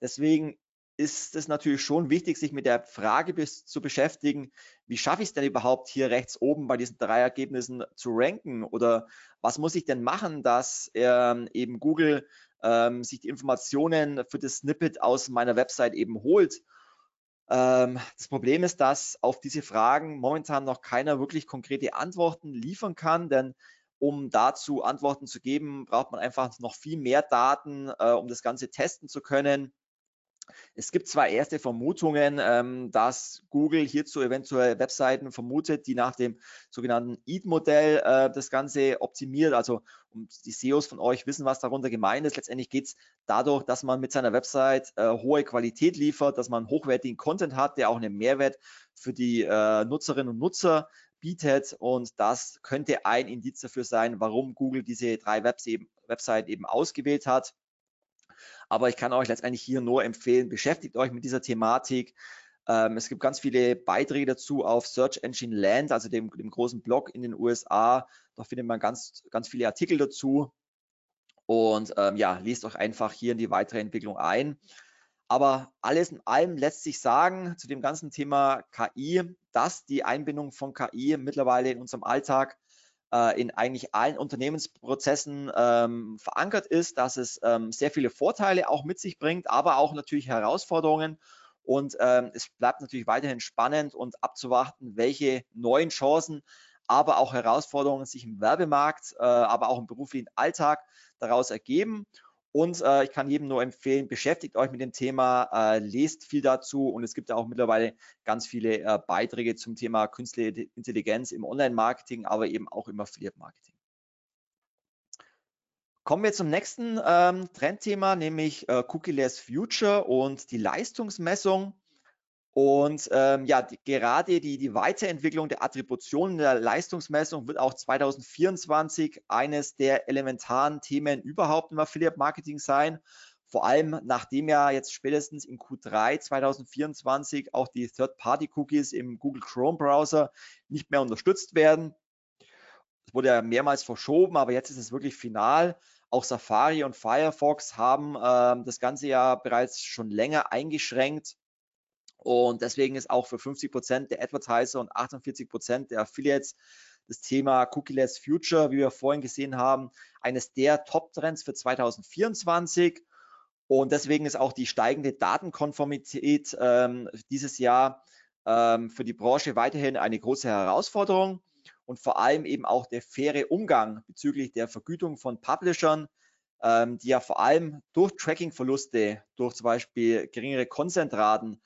Deswegen ist es natürlich schon wichtig, sich mit der Frage bis, zu beschäftigen, wie schaffe ich es denn überhaupt hier rechts oben bei diesen drei Ergebnissen zu ranken oder was muss ich denn machen, dass ähm, eben Google ähm, sich die Informationen für das Snippet aus meiner Website eben holt. Ähm, das Problem ist, dass auf diese Fragen momentan noch keiner wirklich konkrete Antworten liefern kann, denn um dazu Antworten zu geben, braucht man einfach noch viel mehr Daten, äh, um das Ganze testen zu können. Es gibt zwar erste Vermutungen, ähm, dass Google hierzu eventuell Webseiten vermutet, die nach dem sogenannten EAT-Modell äh, das Ganze optimiert. Also um die SEOs von euch wissen, was darunter gemeint ist. Letztendlich geht es dadurch, dass man mit seiner Website äh, hohe Qualität liefert, dass man hochwertigen Content hat, der auch einen Mehrwert für die äh, Nutzerinnen und Nutzer bietet. Und das könnte ein Indiz dafür sein, warum Google diese drei Webs Webseiten eben ausgewählt hat. Aber ich kann euch letztendlich hier nur empfehlen, beschäftigt euch mit dieser Thematik. Ähm, es gibt ganz viele Beiträge dazu auf Search Engine Land, also dem, dem großen Blog in den USA. Da findet man ganz, ganz viele Artikel dazu. Und ähm, ja, liest euch einfach hier in die weitere Entwicklung ein. Aber alles in allem lässt sich sagen zu dem ganzen Thema KI, dass die Einbindung von KI mittlerweile in unserem Alltag äh, in eigentlich allen Unternehmensprozessen ähm, verankert ist, dass es ähm, sehr viele Vorteile auch mit sich bringt, aber auch natürlich Herausforderungen. Und ähm, es bleibt natürlich weiterhin spannend und abzuwarten, welche neuen Chancen, aber auch Herausforderungen sich im Werbemarkt, äh, aber auch im beruflichen Alltag daraus ergeben. Und äh, ich kann jedem nur empfehlen, beschäftigt euch mit dem Thema, äh, lest viel dazu und es gibt auch mittlerweile ganz viele äh, Beiträge zum Thema künstliche Intelligenz im Online-Marketing, aber eben auch im Affiliate-Marketing. Kommen wir zum nächsten ähm, Trendthema, nämlich äh, Cookie-less Future und die Leistungsmessung. Und ähm, ja, die, gerade die, die Weiterentwicklung der Attributionen der Leistungsmessung wird auch 2024 eines der elementaren Themen überhaupt im Affiliate Marketing sein. Vor allem nachdem ja jetzt spätestens in Q3 2024 auch die Third-Party-Cookies im Google Chrome Browser nicht mehr unterstützt werden. Es wurde ja mehrmals verschoben, aber jetzt ist es wirklich final. Auch Safari und Firefox haben äh, das ganze ja bereits schon länger eingeschränkt und deswegen ist auch für 50 Prozent der Advertiser und 48 Prozent der Affiliates das Thema Cookie-less Future, wie wir vorhin gesehen haben, eines der Top-Trends für 2024. Und deswegen ist auch die steigende Datenkonformität ähm, dieses Jahr ähm, für die Branche weiterhin eine große Herausforderung und vor allem eben auch der faire Umgang bezüglich der Vergütung von Publishern, ähm, die ja vor allem durch Tracking-Verluste, durch zum Beispiel geringere Konzentraten,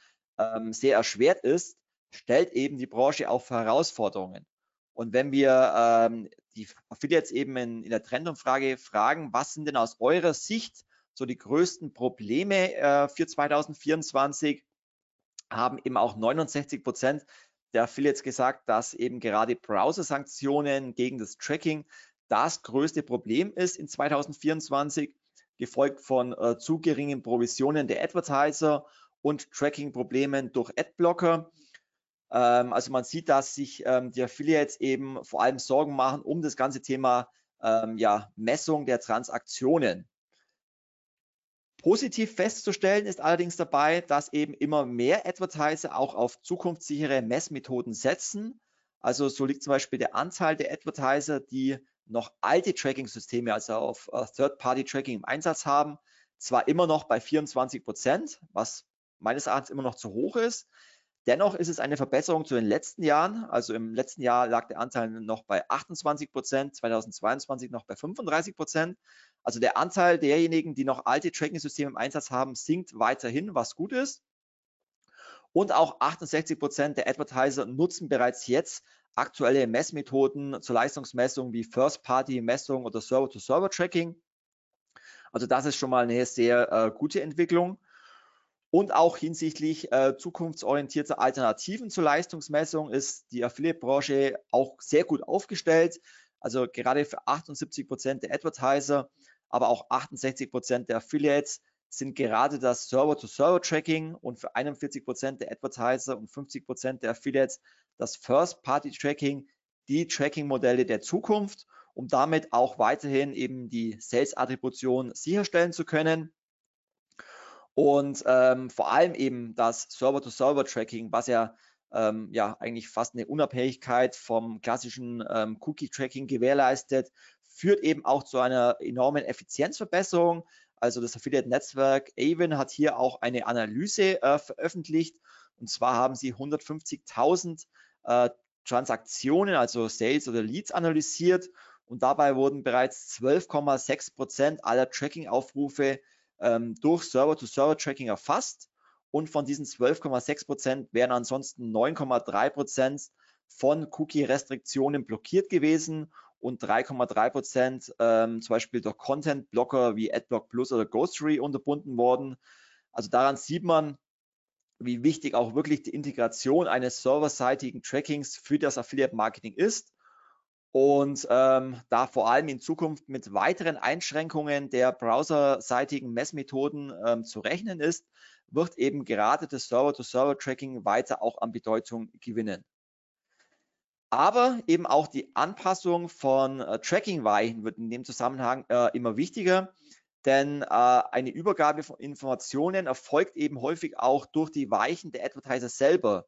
ähm, sehr erschwert ist, stellt eben die Branche auch für Herausforderungen. Und wenn wir ähm, die Affiliates eben in, in der Trendumfrage fragen, was sind denn aus eurer Sicht so die größten Probleme äh, für 2024, haben eben auch 69 Prozent der Affiliates gesagt, dass eben gerade Browser-Sanktionen gegen das Tracking das größte Problem ist in 2024, gefolgt von äh, zu geringen Provisionen der Advertiser und Tracking-Problemen durch Adblocker. Ähm, also man sieht, dass sich ähm, die Affiliates eben vor allem Sorgen machen um das ganze Thema ähm, ja, Messung der Transaktionen. Positiv festzustellen ist allerdings dabei, dass eben immer mehr Advertiser auch auf zukunftssichere Messmethoden setzen. Also so liegt zum Beispiel der Anteil der Advertiser, die noch alte Tracking-Systeme, also auf uh, Third-Party-Tracking im Einsatz haben, zwar immer noch bei 24 Prozent, was meines Erachtens immer noch zu hoch ist. Dennoch ist es eine Verbesserung zu den letzten Jahren. Also im letzten Jahr lag der Anteil noch bei 28 Prozent, 2022 noch bei 35 Prozent. Also der Anteil derjenigen, die noch alte Tracking-Systeme im Einsatz haben, sinkt weiterhin, was gut ist. Und auch 68 Prozent der Advertiser nutzen bereits jetzt aktuelle Messmethoden zur Leistungsmessung wie First-Party-Messung oder Server-to-Server-Tracking. Also das ist schon mal eine sehr äh, gute Entwicklung und auch hinsichtlich äh, zukunftsorientierter Alternativen zur Leistungsmessung ist die Affiliate-Branche auch sehr gut aufgestellt. Also gerade für 78 Prozent der Advertiser, aber auch 68 Prozent der Affiliates sind gerade das Server-to-Server-Tracking und für 41 Prozent der Advertiser und 50 Prozent der Affiliates das First-Party-Tracking die Tracking-Modelle der Zukunft, um damit auch weiterhin eben die Sales-Attribution sicherstellen zu können. Und ähm, vor allem eben das Server-to-Server-Tracking, was ja, ähm, ja eigentlich fast eine Unabhängigkeit vom klassischen ähm, Cookie-Tracking gewährleistet, führt eben auch zu einer enormen Effizienzverbesserung. Also das Affiliate-Netzwerk Avon hat hier auch eine Analyse äh, veröffentlicht. Und zwar haben sie 150.000 äh, Transaktionen, also Sales oder Leads analysiert. Und dabei wurden bereits 12,6 Prozent aller Tracking-Aufrufe ähm, durch Server-to-Server-Tracking erfasst. Und von diesen 12,6 Prozent wären ansonsten 9,3 Prozent von Cookie-Restriktionen blockiert gewesen. Und 3,3 Prozent ähm, zum Beispiel durch Content-Blocker wie AdBlock Plus oder Ghostery unterbunden worden. Also daran sieht man, wie wichtig auch wirklich die Integration eines serverseitigen Trackings für das Affiliate-Marketing ist und ähm, da vor allem in Zukunft mit weiteren Einschränkungen der browserseitigen Messmethoden ähm, zu rechnen ist, wird eben gerade das Server-to-Server-Tracking weiter auch an Bedeutung gewinnen. Aber eben auch die Anpassung von äh, Tracking-Weichen wird in dem Zusammenhang äh, immer wichtiger, denn äh, eine Übergabe von Informationen erfolgt eben häufig auch durch die Weichen der Advertiser selber.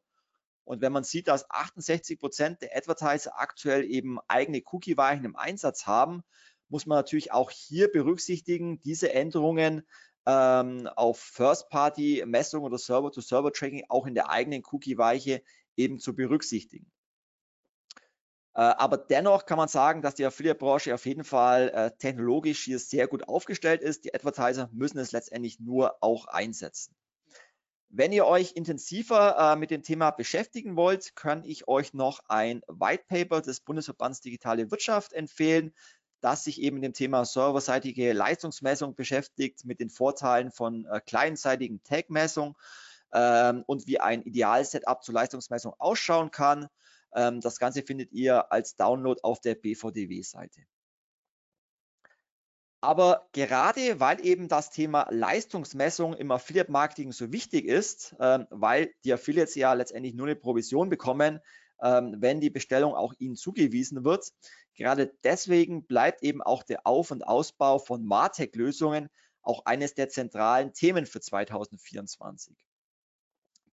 Und wenn man sieht, dass 68 Prozent der Advertiser aktuell eben eigene Cookie-Weichen im Einsatz haben, muss man natürlich auch hier berücksichtigen, diese Änderungen ähm, auf First-Party-Messung oder Server-to-Server-Tracking auch in der eigenen Cookie-Weiche eben zu berücksichtigen. Äh, aber dennoch kann man sagen, dass die Affiliate-Branche auf jeden Fall äh, technologisch hier sehr gut aufgestellt ist. Die Advertiser müssen es letztendlich nur auch einsetzen. Wenn ihr euch intensiver äh, mit dem Thema beschäftigen wollt, kann ich euch noch ein White Paper des Bundesverbands Digitale Wirtschaft empfehlen, das sich eben mit dem Thema serverseitige Leistungsmessung beschäftigt, mit den Vorteilen von äh, kleinseitigen Tag-Messung ähm, und wie ein Ideal-Setup zur Leistungsmessung ausschauen kann. Ähm, das Ganze findet ihr als Download auf der BVDW-Seite. Aber gerade weil eben das Thema Leistungsmessung im Affiliate-Marketing so wichtig ist, ähm, weil die Affiliates ja letztendlich nur eine Provision bekommen, ähm, wenn die Bestellung auch ihnen zugewiesen wird, gerade deswegen bleibt eben auch der Auf- und Ausbau von Martech-Lösungen auch eines der zentralen Themen für 2024.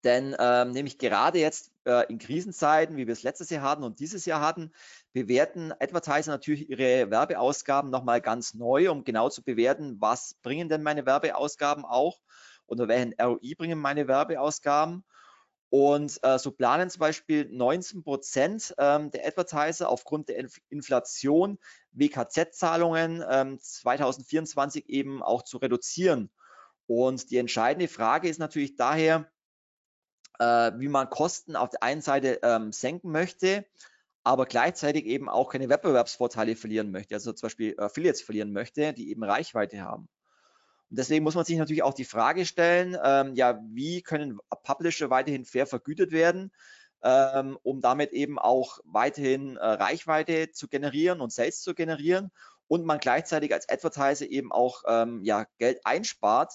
Denn ähm, nämlich gerade jetzt äh, in Krisenzeiten, wie wir es letztes Jahr hatten und dieses Jahr hatten, bewerten Advertiser natürlich ihre Werbeausgaben nochmal ganz neu, um genau zu bewerten, was bringen denn meine Werbeausgaben auch oder welchen ROI bringen meine Werbeausgaben. Und äh, so planen zum Beispiel 19 Prozent ähm, der Advertiser aufgrund der Inf Inflation WKZ-Zahlungen ähm, 2024 eben auch zu reduzieren. Und die entscheidende Frage ist natürlich daher, äh, wie man Kosten auf der einen Seite ähm, senken möchte, aber gleichzeitig eben auch keine Wettbewerbsvorteile verlieren möchte, also zum Beispiel Affiliates verlieren möchte, die eben Reichweite haben. Und deswegen muss man sich natürlich auch die Frage stellen, ähm, ja, wie können Publisher weiterhin fair vergütet werden, ähm, um damit eben auch weiterhin äh, Reichweite zu generieren und Sales zu generieren und man gleichzeitig als Advertiser eben auch ähm, ja, Geld einspart.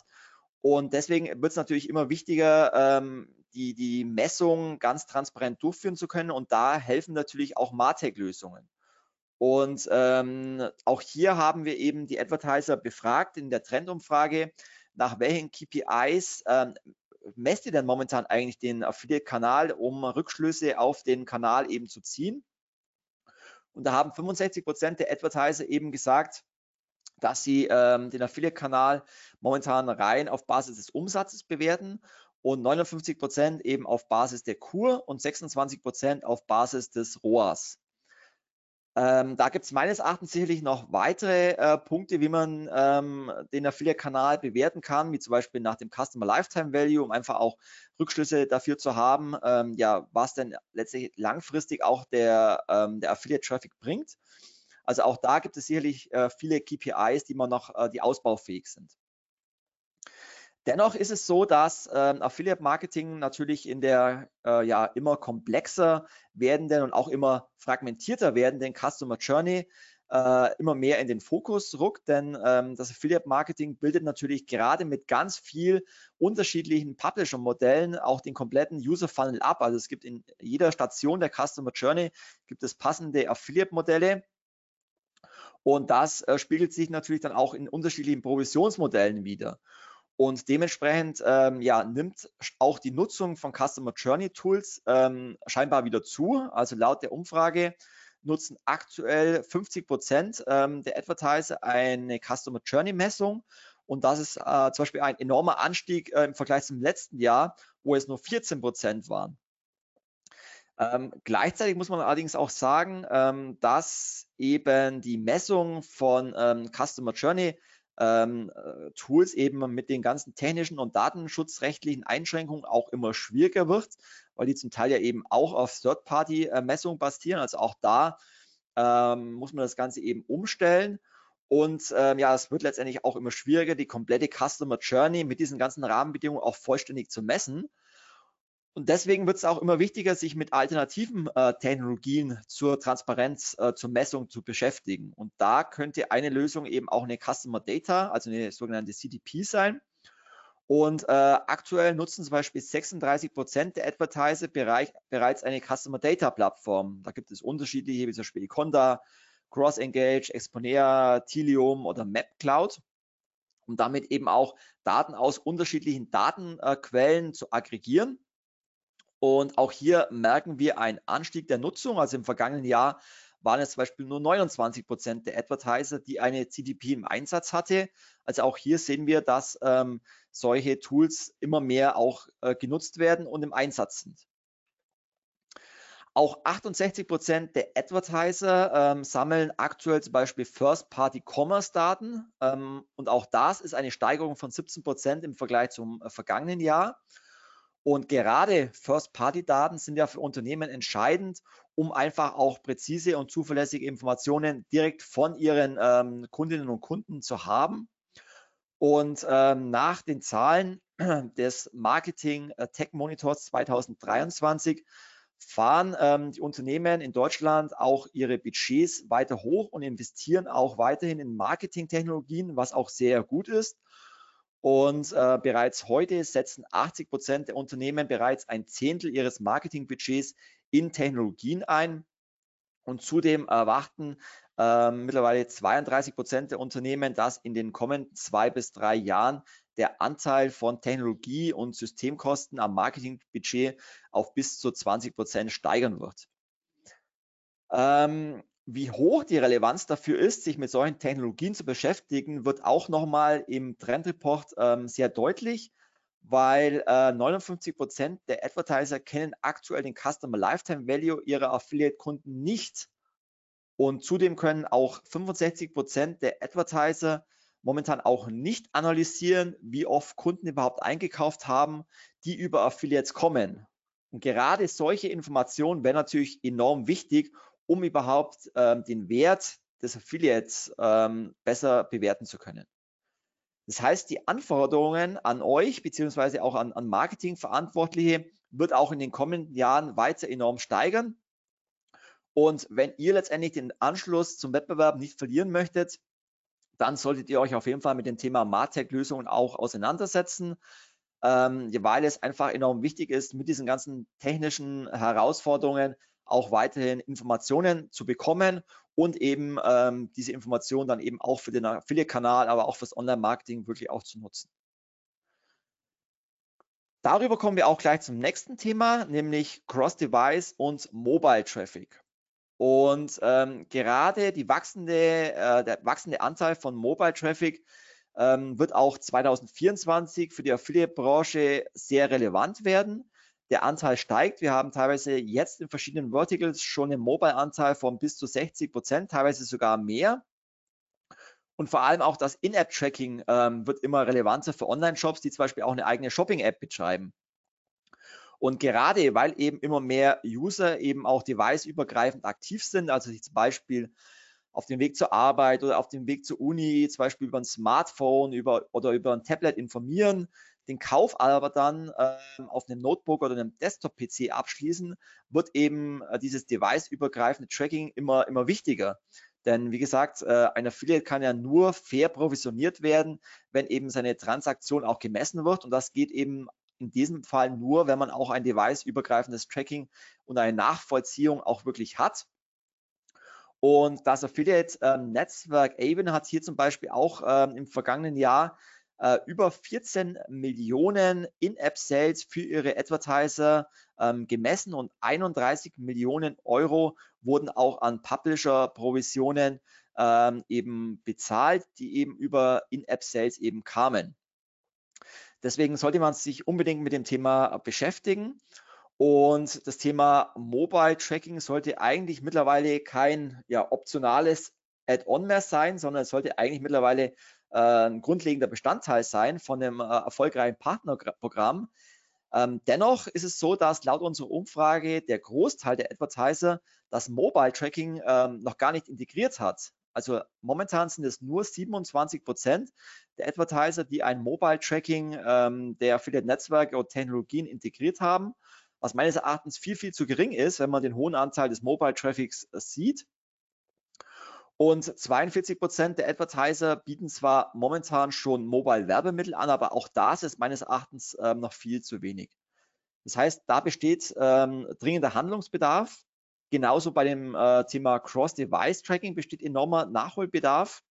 Und deswegen wird es natürlich immer wichtiger, ähm, die, die Messung ganz transparent durchführen zu können. Und da helfen natürlich auch Martech-Lösungen. Und ähm, auch hier haben wir eben die Advertiser befragt in der Trendumfrage, nach welchen KPIs ähm, messt ihr denn momentan eigentlich den Affiliate-Kanal, um Rückschlüsse auf den Kanal eben zu ziehen? Und da haben 65 Prozent der Advertiser eben gesagt, dass sie ähm, den Affiliate-Kanal momentan rein auf Basis des Umsatzes bewerten und 59 Prozent eben auf Basis der Kur und 26 Prozent auf Basis des ROAS. Ähm, da gibt es meines Erachtens sicherlich noch weitere äh, Punkte, wie man ähm, den Affiliate-Kanal bewerten kann, wie zum Beispiel nach dem Customer Lifetime Value, um einfach auch Rückschlüsse dafür zu haben, ähm, ja, was denn letztlich langfristig auch der, ähm, der Affiliate-Traffic bringt. Also auch da gibt es sicherlich äh, viele KPIs, die man noch, äh, die ausbaufähig sind. Dennoch ist es so, dass ähm, Affiliate Marketing natürlich in der äh, ja immer komplexer werdenden und auch immer fragmentierter werdenden Customer Journey äh, immer mehr in den Fokus rückt, denn ähm, das Affiliate Marketing bildet natürlich gerade mit ganz viel unterschiedlichen Publisher-Modellen auch den kompletten User Funnel ab. Also es gibt in jeder Station der Customer Journey gibt es passende Affiliate-Modelle. Und das äh, spiegelt sich natürlich dann auch in unterschiedlichen Provisionsmodellen wieder. Und dementsprechend ähm, ja, nimmt auch die Nutzung von Customer Journey Tools ähm, scheinbar wieder zu. Also laut der Umfrage nutzen aktuell 50 Prozent ähm, der Advertiser eine Customer Journey Messung. Und das ist äh, zum Beispiel ein enormer Anstieg äh, im Vergleich zum letzten Jahr, wo es nur 14 Prozent waren. Ähm, gleichzeitig muss man allerdings auch sagen, ähm, dass eben die Messung von ähm, Customer Journey ähm, äh, Tools eben mit den ganzen technischen und datenschutzrechtlichen Einschränkungen auch immer schwieriger wird, weil die zum Teil ja eben auch auf Third-Party-Messungen basieren. Also auch da ähm, muss man das Ganze eben umstellen. Und ähm, ja, es wird letztendlich auch immer schwieriger, die komplette Customer Journey mit diesen ganzen Rahmenbedingungen auch vollständig zu messen. Und deswegen wird es auch immer wichtiger, sich mit alternativen äh, Technologien zur Transparenz, äh, zur Messung zu beschäftigen. Und da könnte eine Lösung eben auch eine Customer Data, also eine sogenannte CDP sein. Und äh, aktuell nutzen zum Beispiel 36 Prozent der Advertiser Bereich, bereits eine Customer Data Plattform. Da gibt es unterschiedliche, wie zum Beispiel Conda, Cross Engage, Exponea, Tilium oder MapCloud, um damit eben auch Daten aus unterschiedlichen Datenquellen zu aggregieren. Und auch hier merken wir einen Anstieg der Nutzung. Also im vergangenen Jahr waren es zum Beispiel nur 29 Prozent der Advertiser, die eine CDP im Einsatz hatte. Also auch hier sehen wir, dass ähm, solche Tools immer mehr auch äh, genutzt werden und im Einsatz sind. Auch 68 Prozent der Advertiser ähm, sammeln aktuell zum Beispiel First-Party-Commerce-Daten. Ähm, und auch das ist eine Steigerung von 17 Prozent im Vergleich zum äh, vergangenen Jahr. Und gerade First-Party-Daten sind ja für Unternehmen entscheidend, um einfach auch präzise und zuverlässige Informationen direkt von ihren ähm, Kundinnen und Kunden zu haben. Und ähm, nach den Zahlen des Marketing äh, Tech Monitors 2023 fahren ähm, die Unternehmen in Deutschland auch ihre Budgets weiter hoch und investieren auch weiterhin in Marketingtechnologien, was auch sehr gut ist. Und äh, bereits heute setzen 80 Prozent der Unternehmen bereits ein Zehntel ihres Marketingbudgets in Technologien ein. Und zudem erwarten äh, mittlerweile 32 Prozent der Unternehmen, dass in den kommenden zwei bis drei Jahren der Anteil von Technologie- und Systemkosten am Marketingbudget auf bis zu 20 Prozent steigern wird. Ähm, wie hoch die Relevanz dafür ist, sich mit solchen Technologien zu beschäftigen, wird auch nochmal im Trendreport ähm, sehr deutlich, weil äh, 59 Prozent der Advertiser kennen aktuell den Customer Lifetime Value ihrer Affiliate-Kunden nicht. Und zudem können auch 65 Prozent der Advertiser momentan auch nicht analysieren, wie oft Kunden überhaupt eingekauft haben, die über Affiliates kommen. Und gerade solche Informationen wären natürlich enorm wichtig, um überhaupt ähm, den Wert des Affiliates ähm, besser bewerten zu können. Das heißt, die Anforderungen an euch beziehungsweise auch an, an Marketingverantwortliche wird auch in den kommenden Jahren weiter enorm steigern. Und wenn ihr letztendlich den Anschluss zum Wettbewerb nicht verlieren möchtet, dann solltet ihr euch auf jeden Fall mit dem Thema Martech-Lösungen auch auseinandersetzen, ähm, weil es einfach enorm wichtig ist, mit diesen ganzen technischen Herausforderungen auch weiterhin Informationen zu bekommen und eben ähm, diese Informationen dann eben auch für den Affiliate-Kanal, aber auch fürs Online-Marketing wirklich auch zu nutzen. Darüber kommen wir auch gleich zum nächsten Thema, nämlich Cross-Device und Mobile Traffic. Und ähm, gerade die wachsende, äh, der wachsende Anteil von Mobile Traffic ähm, wird auch 2024 für die Affiliate-Branche sehr relevant werden der Anteil steigt. Wir haben teilweise jetzt in verschiedenen Verticals schon einen Mobile-Anteil von bis zu 60 Prozent, teilweise sogar mehr. Und vor allem auch das In-App-Tracking ähm, wird immer relevanter für Online-Shops, die zum Beispiel auch eine eigene Shopping-App betreiben. Und gerade weil eben immer mehr User eben auch device-übergreifend aktiv sind, also zum Beispiel auf dem Weg zur Arbeit oder auf dem Weg zur Uni, zum Beispiel über ein Smartphone über, oder über ein Tablet informieren, den Kauf aber dann äh, auf einem Notebook oder einem Desktop-PC abschließen, wird eben äh, dieses device-übergreifende Tracking immer, immer wichtiger. Denn wie gesagt, äh, ein Affiliate kann ja nur fair provisioniert werden, wenn eben seine Transaktion auch gemessen wird. Und das geht eben in diesem Fall nur, wenn man auch ein device-übergreifendes Tracking und eine Nachvollziehung auch wirklich hat. Und das Affiliate-Netzwerk ähm, Avon hat hier zum Beispiel auch ähm, im vergangenen Jahr äh, über 14 Millionen In-App-Sales für ihre Advertiser ähm, gemessen und 31 Millionen Euro wurden auch an Publisher-Provisionen ähm, eben bezahlt, die eben über In-App-Sales eben kamen. Deswegen sollte man sich unbedingt mit dem Thema beschäftigen. Und das Thema Mobile Tracking sollte eigentlich mittlerweile kein ja, optionales Add-on mehr sein, sondern es sollte eigentlich mittlerweile ein grundlegender Bestandteil sein von einem äh, erfolgreichen Partnerprogramm. Ähm, dennoch ist es so, dass laut unserer Umfrage der Großteil der Advertiser das Mobile Tracking ähm, noch gar nicht integriert hat. Also momentan sind es nur 27 Prozent der Advertiser, die ein Mobile Tracking ähm, der Affiliate-Netzwerke und Technologien integriert haben, was meines Erachtens viel, viel zu gering ist, wenn man den hohen Anteil des Mobile Traffics äh, sieht. Und 42 Prozent der Advertiser bieten zwar momentan schon Mobile-Werbemittel an, aber auch das ist meines Erachtens ähm, noch viel zu wenig. Das heißt, da besteht ähm, dringender Handlungsbedarf. Genauso bei dem äh, Thema Cross-Device-Tracking besteht enormer Nachholbedarf.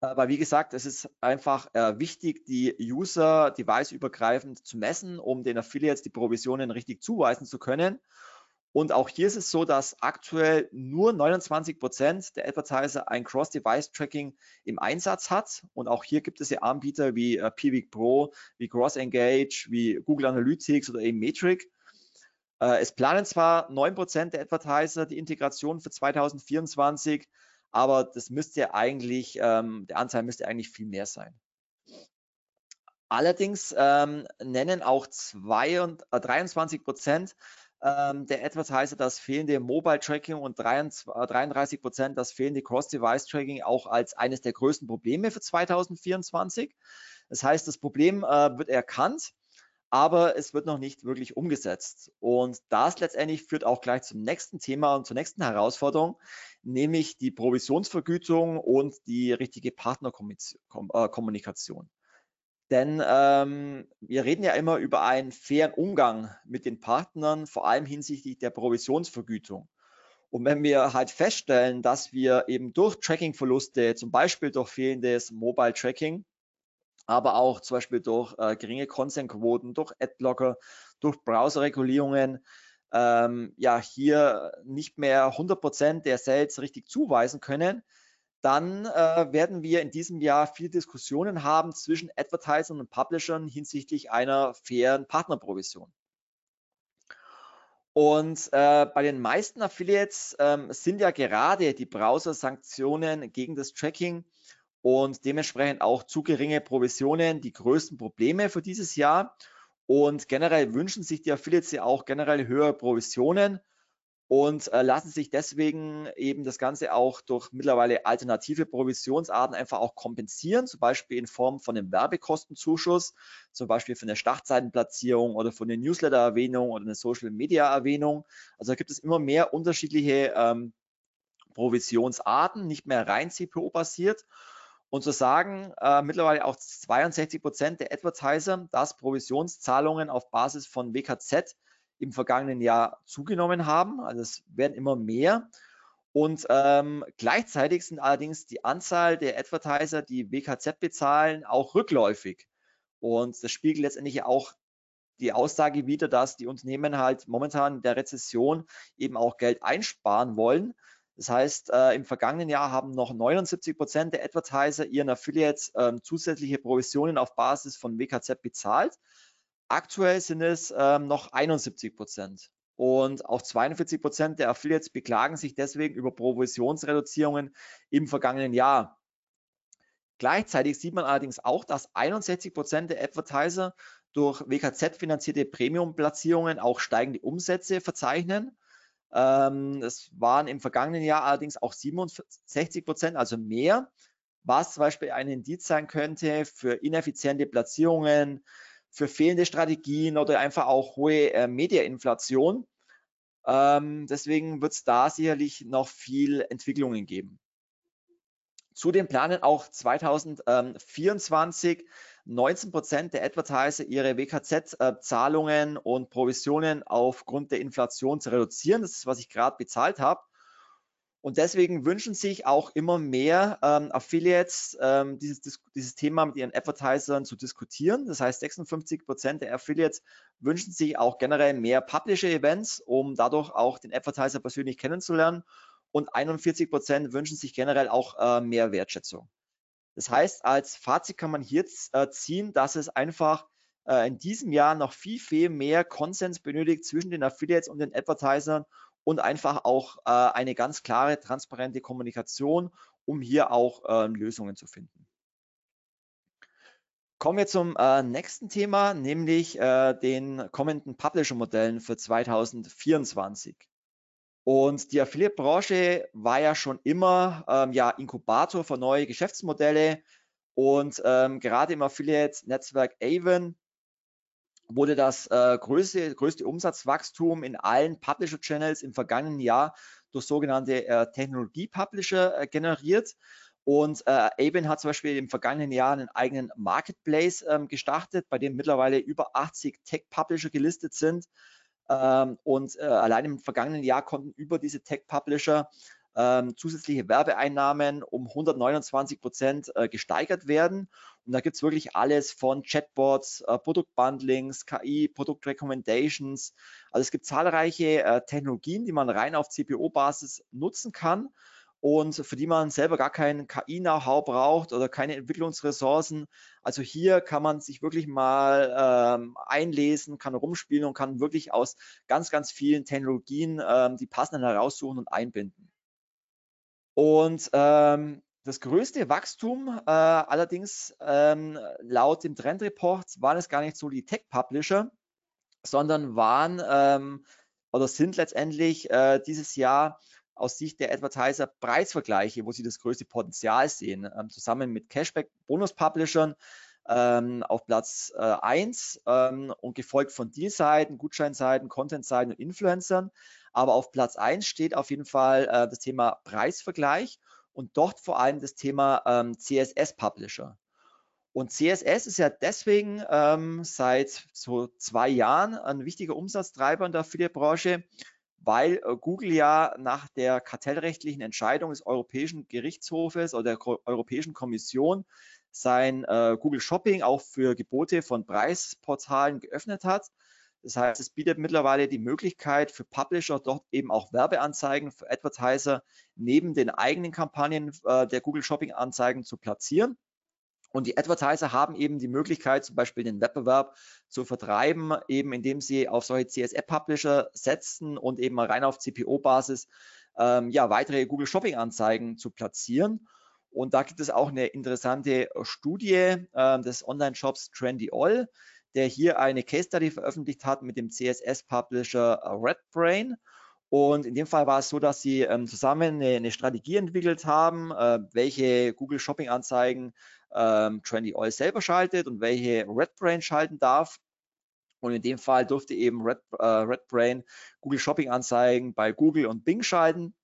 Aber wie gesagt, es ist einfach äh, wichtig, die User device-übergreifend zu messen, um den Affiliates die Provisionen richtig zuweisen zu können. Und auch hier ist es so, dass aktuell nur 29 Prozent der Advertiser ein Cross-Device-Tracking im Einsatz hat. Und auch hier gibt es ja Anbieter wie äh, Pivik Pro, wie CrossEngage, wie Google Analytics oder eben Metric. Äh, es planen zwar 9 Prozent der Advertiser die Integration für 2024, aber das müsste eigentlich, ähm, der Anteil müsste eigentlich viel mehr sein. Allerdings ähm, nennen auch zwei und, äh, 23 Prozent ähm, der Advertiser das fehlende Mobile Tracking und 33 äh, Prozent das fehlende Cross-Device Tracking auch als eines der größten Probleme für 2024. Das heißt, das Problem äh, wird erkannt, aber es wird noch nicht wirklich umgesetzt. Und das letztendlich führt auch gleich zum nächsten Thema und zur nächsten Herausforderung, nämlich die Provisionsvergütung und die richtige Partnerkommunikation. Denn ähm, wir reden ja immer über einen fairen Umgang mit den Partnern, vor allem hinsichtlich der Provisionsvergütung. Und wenn wir halt feststellen, dass wir eben durch Tracking-Verluste, zum Beispiel durch fehlendes Mobile Tracking, aber auch zum Beispiel durch äh, geringe Consent-Quoten, durch Adblocker, durch Browser-Regulierungen, ähm, ja, hier nicht mehr 100 Prozent der Sales richtig zuweisen können, dann äh, werden wir in diesem Jahr viele Diskussionen haben zwischen Advertisern und Publishern hinsichtlich einer fairen Partnerprovision. Und äh, bei den meisten Affiliates ähm, sind ja gerade die Browser-Sanktionen gegen das Tracking und dementsprechend auch zu geringe Provisionen die größten Probleme für dieses Jahr. Und generell wünschen sich die Affiliates ja auch generell höhere Provisionen und äh, lassen sich deswegen eben das Ganze auch durch mittlerweile alternative Provisionsarten einfach auch kompensieren, zum Beispiel in Form von einem Werbekostenzuschuss, zum Beispiel für eine Startseitenplatzierung oder von einer Newsletter-Erwähnung oder eine Social-Media-Erwähnung. Also da gibt es immer mehr unterschiedliche ähm, Provisionsarten, nicht mehr rein CPO-basiert. Und zu sagen, äh, mittlerweile auch 62 Prozent der Advertiser, dass Provisionszahlungen auf Basis von WKZ im vergangenen Jahr zugenommen haben. Also es werden immer mehr. Und ähm, gleichzeitig sind allerdings die Anzahl der Advertiser, die WKZ bezahlen, auch rückläufig. Und das spiegelt letztendlich auch die Aussage wider, dass die Unternehmen halt momentan in der Rezession eben auch Geld einsparen wollen. Das heißt, äh, im vergangenen Jahr haben noch 79 Prozent der Advertiser ihren Affiliates äh, zusätzliche Provisionen auf Basis von WKZ bezahlt. Aktuell sind es ähm, noch 71 Prozent. Und auch 42 Prozent der Affiliates beklagen sich deswegen über Provisionsreduzierungen im vergangenen Jahr. Gleichzeitig sieht man allerdings auch, dass 61 Prozent der Advertiser durch WKZ-finanzierte Premium-Platzierungen auch steigende Umsätze verzeichnen. Ähm, es waren im vergangenen Jahr allerdings auch 67 Prozent, also mehr, was zum Beispiel ein Indiz sein könnte für ineffiziente Platzierungen, für fehlende Strategien oder einfach auch hohe äh, Mediainflation. Ähm, deswegen wird es da sicherlich noch viel Entwicklungen geben. Zudem planen auch 2024 19 Prozent der Advertiser ihre WKZ-Zahlungen und Provisionen aufgrund der Inflation zu reduzieren. Das ist, was ich gerade bezahlt habe. Und deswegen wünschen sich auch immer mehr ähm, Affiliates, ähm, dieses, dieses Thema mit ihren Advertisern zu diskutieren. Das heißt, 56 Prozent der Affiliates wünschen sich auch generell mehr Publisher-Events, um dadurch auch den Advertiser persönlich kennenzulernen. Und 41 Prozent wünschen sich generell auch äh, mehr Wertschätzung. Das heißt, als Fazit kann man hier äh, ziehen, dass es einfach äh, in diesem Jahr noch viel, viel mehr Konsens benötigt zwischen den Affiliates und den Advertisern und einfach auch äh, eine ganz klare, transparente Kommunikation, um hier auch ähm, Lösungen zu finden. Kommen wir zum äh, nächsten Thema, nämlich äh, den kommenden Publisher-Modellen für 2024. Und die Affiliate-Branche war ja schon immer ähm, ja, Inkubator für neue Geschäftsmodelle. Und ähm, gerade im Affiliate-Netzwerk Avon wurde das äh, größte, größte Umsatzwachstum in allen Publisher-Channels im vergangenen Jahr durch sogenannte äh, Technologie-Publisher äh, generiert. Und äh, Aben hat zum Beispiel im vergangenen Jahr einen eigenen Marketplace ähm, gestartet, bei dem mittlerweile über 80 Tech-Publisher gelistet sind. Ähm, und äh, allein im vergangenen Jahr konnten über diese Tech-Publisher ähm, zusätzliche Werbeeinnahmen um 129 Prozent äh, gesteigert werden. Und da gibt es wirklich alles von Chatbots, äh, Produktbundlings, KI, Produktrecommendations. Also es gibt zahlreiche äh, Technologien, die man rein auf CPO-Basis nutzen kann und für die man selber gar kein KI-Know-how braucht oder keine Entwicklungsressourcen. Also hier kann man sich wirklich mal ähm, einlesen, kann rumspielen und kann wirklich aus ganz, ganz vielen Technologien ähm, die passenden heraussuchen und einbinden. Und ähm, das größte Wachstum äh, allerdings ähm, laut dem Trendreport waren es gar nicht so die Tech-Publisher, sondern waren ähm, oder sind letztendlich äh, dieses Jahr aus Sicht der Advertiser Preisvergleiche, wo sie das größte Potenzial sehen, ähm, zusammen mit Cashback-Bonus-Publishern ähm, auf Platz äh, 1 ähm, und gefolgt von Deal-Seiten, Gutscheinseiten, Content-Seiten und Influencern. Aber auf Platz 1 steht auf jeden Fall äh, das Thema Preisvergleich und dort vor allem das Thema ähm, CSS-Publisher. Und CSS ist ja deswegen ähm, seit so zwei Jahren ein wichtiger Umsatztreiber in der Affiliate-Branche, weil äh, Google ja nach der kartellrechtlichen Entscheidung des Europäischen Gerichtshofes oder der Europäischen Kommission sein äh, Google Shopping auch für Gebote von Preisportalen geöffnet hat. Das heißt, es bietet mittlerweile die Möglichkeit für Publisher dort eben auch Werbeanzeigen für Advertiser neben den eigenen Kampagnen äh, der Google Shopping Anzeigen zu platzieren. Und die Advertiser haben eben die Möglichkeit, zum Beispiel den Wettbewerb zu vertreiben, eben indem sie auf solche CSF-Publisher setzen und eben rein auf CPO-Basis ähm, ja, weitere Google Shopping-Anzeigen zu platzieren. Und da gibt es auch eine interessante Studie äh, des Online-Shops TrendyOll, der hier eine Case Study veröffentlicht hat mit dem CSS-Publisher RedBrain. Und in dem Fall war es so, dass sie ähm, zusammen eine, eine, Strategie entwickelt haben, äh, welche Google Shopping Anzeigen ähm, Trendy Oil selber schaltet und welche RedBrain schalten darf. Und in dem Fall durfte eben Red, äh, RedBrain Google Shopping Anzeigen bei Google und Bing schalten.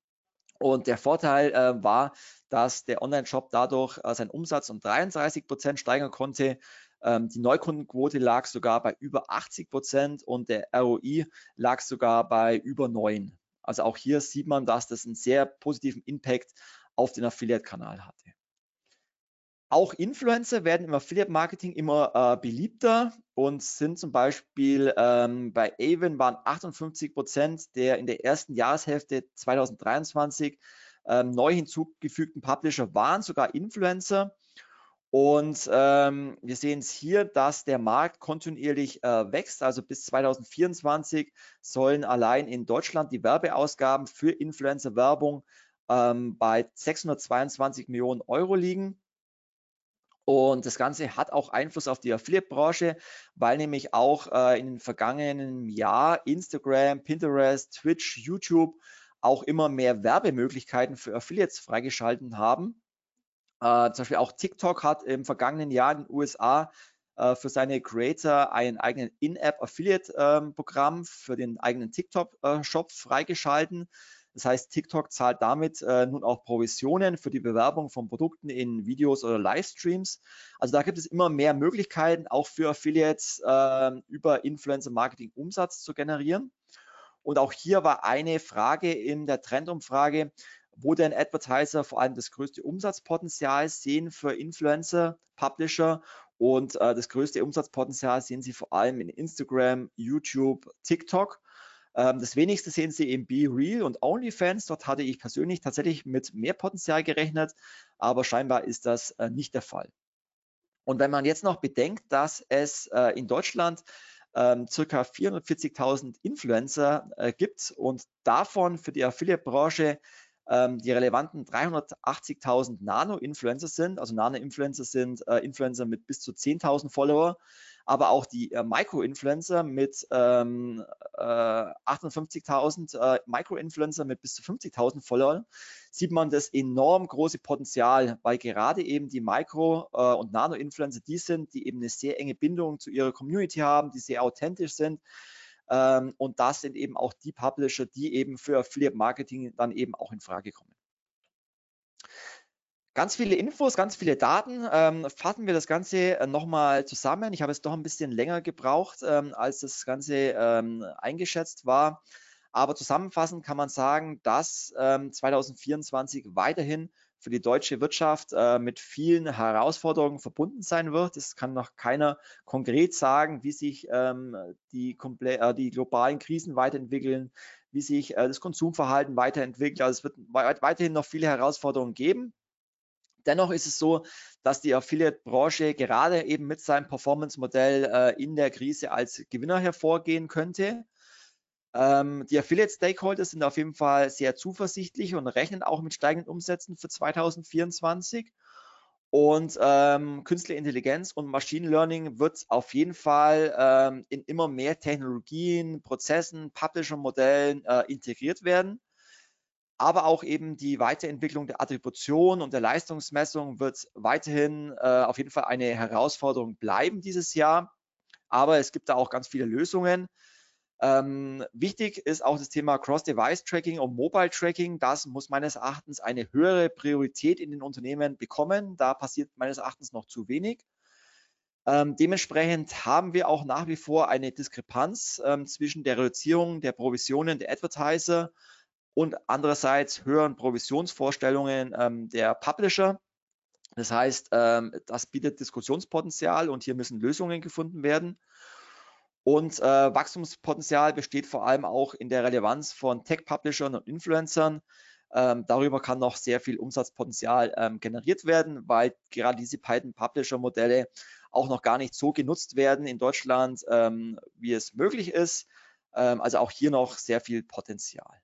Und der Vorteil äh, war, dass der Online-Shop dadurch äh, seinen Umsatz um 33 Prozent steigern konnte. Ähm, die Neukundenquote lag sogar bei über 80 Prozent und der ROI lag sogar bei über 9. Also auch hier sieht man, dass das einen sehr positiven Impact auf den Affiliate-Kanal hatte. Auch Influencer werden im Affiliate-Marketing immer äh, beliebter und sind zum Beispiel ähm, bei Avon waren 58 Prozent der in der ersten Jahreshälfte 2023 ähm, neu hinzugefügten Publisher waren sogar Influencer. Und ähm, wir sehen es hier, dass der Markt kontinuierlich äh, wächst. Also bis 2024 sollen allein in Deutschland die Werbeausgaben für Influencer-Werbung ähm, bei 622 Millionen Euro liegen. Und das Ganze hat auch Einfluss auf die Affiliate-Branche, weil nämlich auch äh, in den vergangenen Jahr Instagram, Pinterest, Twitch, YouTube auch immer mehr Werbemöglichkeiten für Affiliates freigeschalten haben. Äh, zum Beispiel auch TikTok hat im vergangenen Jahr in den USA äh, für seine Creator einen eigenen In-App-Affiliate-Programm ähm, für den eigenen TikTok-Shop freigeschalten. Das heißt, TikTok zahlt damit äh, nun auch Provisionen für die Bewerbung von Produkten in Videos oder Livestreams. Also da gibt es immer mehr Möglichkeiten, auch für Affiliates äh, über Influencer-Marketing Umsatz zu generieren. Und auch hier war eine Frage in der Trendumfrage, wo denn Advertiser vor allem das größte Umsatzpotenzial sehen für Influencer, Publisher und äh, das größte Umsatzpotenzial sehen sie vor allem in Instagram, YouTube, TikTok. Ähm, das wenigste sehen Sie im Be Real und OnlyFans. Dort hatte ich persönlich tatsächlich mit mehr Potenzial gerechnet, aber scheinbar ist das äh, nicht der Fall. Und wenn man jetzt noch bedenkt, dass es äh, in Deutschland ähm, circa 440.000 Influencer äh, gibt und davon für die Affiliate-Branche ähm, die relevanten 380.000 Nano-Influencer sind. Also Nano-Influencer sind äh, Influencer mit bis zu 10.000 Follower. aber auch die äh, Micro-Influencer mit ähm, äh, 58.000 äh, Micro-Influencer mit bis zu 50.000 Followern, sieht man das enorm große Potenzial, weil gerade eben die Micro- äh, und Nano-Influencer die sind, die eben eine sehr enge Bindung zu ihrer Community haben, die sehr authentisch sind. Ähm, und das sind eben auch die Publisher, die eben für Affiliate Marketing dann eben auch in Frage kommen. Ganz viele Infos, ganz viele Daten. Ähm, fassen wir das Ganze äh, nochmal zusammen. Ich habe es doch ein bisschen länger gebraucht, ähm, als das Ganze ähm, eingeschätzt war. Aber zusammenfassend kann man sagen, dass ähm, 2024 weiterhin für die deutsche Wirtschaft äh, mit vielen Herausforderungen verbunden sein wird. Es kann noch keiner konkret sagen, wie sich ähm, die, äh, die, globalen Krisen weiterentwickeln, wie sich äh, das Konsumverhalten weiterentwickelt. Also es wird weiterhin noch viele Herausforderungen geben. Dennoch ist es so, dass die Affiliate-Branche gerade eben mit seinem Performance-Modell äh, in der Krise als Gewinner hervorgehen könnte. Ähm, die Affiliate-Stakeholders sind auf jeden Fall sehr zuversichtlich und rechnen auch mit steigenden Umsätzen für 2024. Und ähm, Künstliche Intelligenz und Machine Learning wird auf jeden Fall ähm, in immer mehr Technologien, Prozessen, Publisher-Modellen äh, integriert werden aber auch eben die Weiterentwicklung der Attribution und der Leistungsmessung wird weiterhin äh, auf jeden Fall eine Herausforderung bleiben dieses Jahr. Aber es gibt da auch ganz viele Lösungen. Ähm, wichtig ist auch das Thema Cross-Device-Tracking und Mobile-Tracking. Das muss meines Erachtens eine höhere Priorität in den Unternehmen bekommen. Da passiert meines Erachtens noch zu wenig. Ähm, dementsprechend haben wir auch nach wie vor eine Diskrepanz ähm, zwischen der Reduzierung der Provisionen der Advertiser und andererseits höheren Provisionsvorstellungen ähm, der Publisher. Das heißt, ähm, das bietet Diskussionspotenzial und hier müssen Lösungen gefunden werden. Und äh, Wachstumspotenzial besteht vor allem auch in der Relevanz von Tech-Publishern und Influencern. Ähm, darüber kann noch sehr viel Umsatzpotenzial ähm, generiert werden, weil gerade diese beiden Publisher-Modelle auch noch gar nicht so genutzt werden in Deutschland, ähm, wie es möglich ist. Ähm, also auch hier noch sehr viel Potenzial.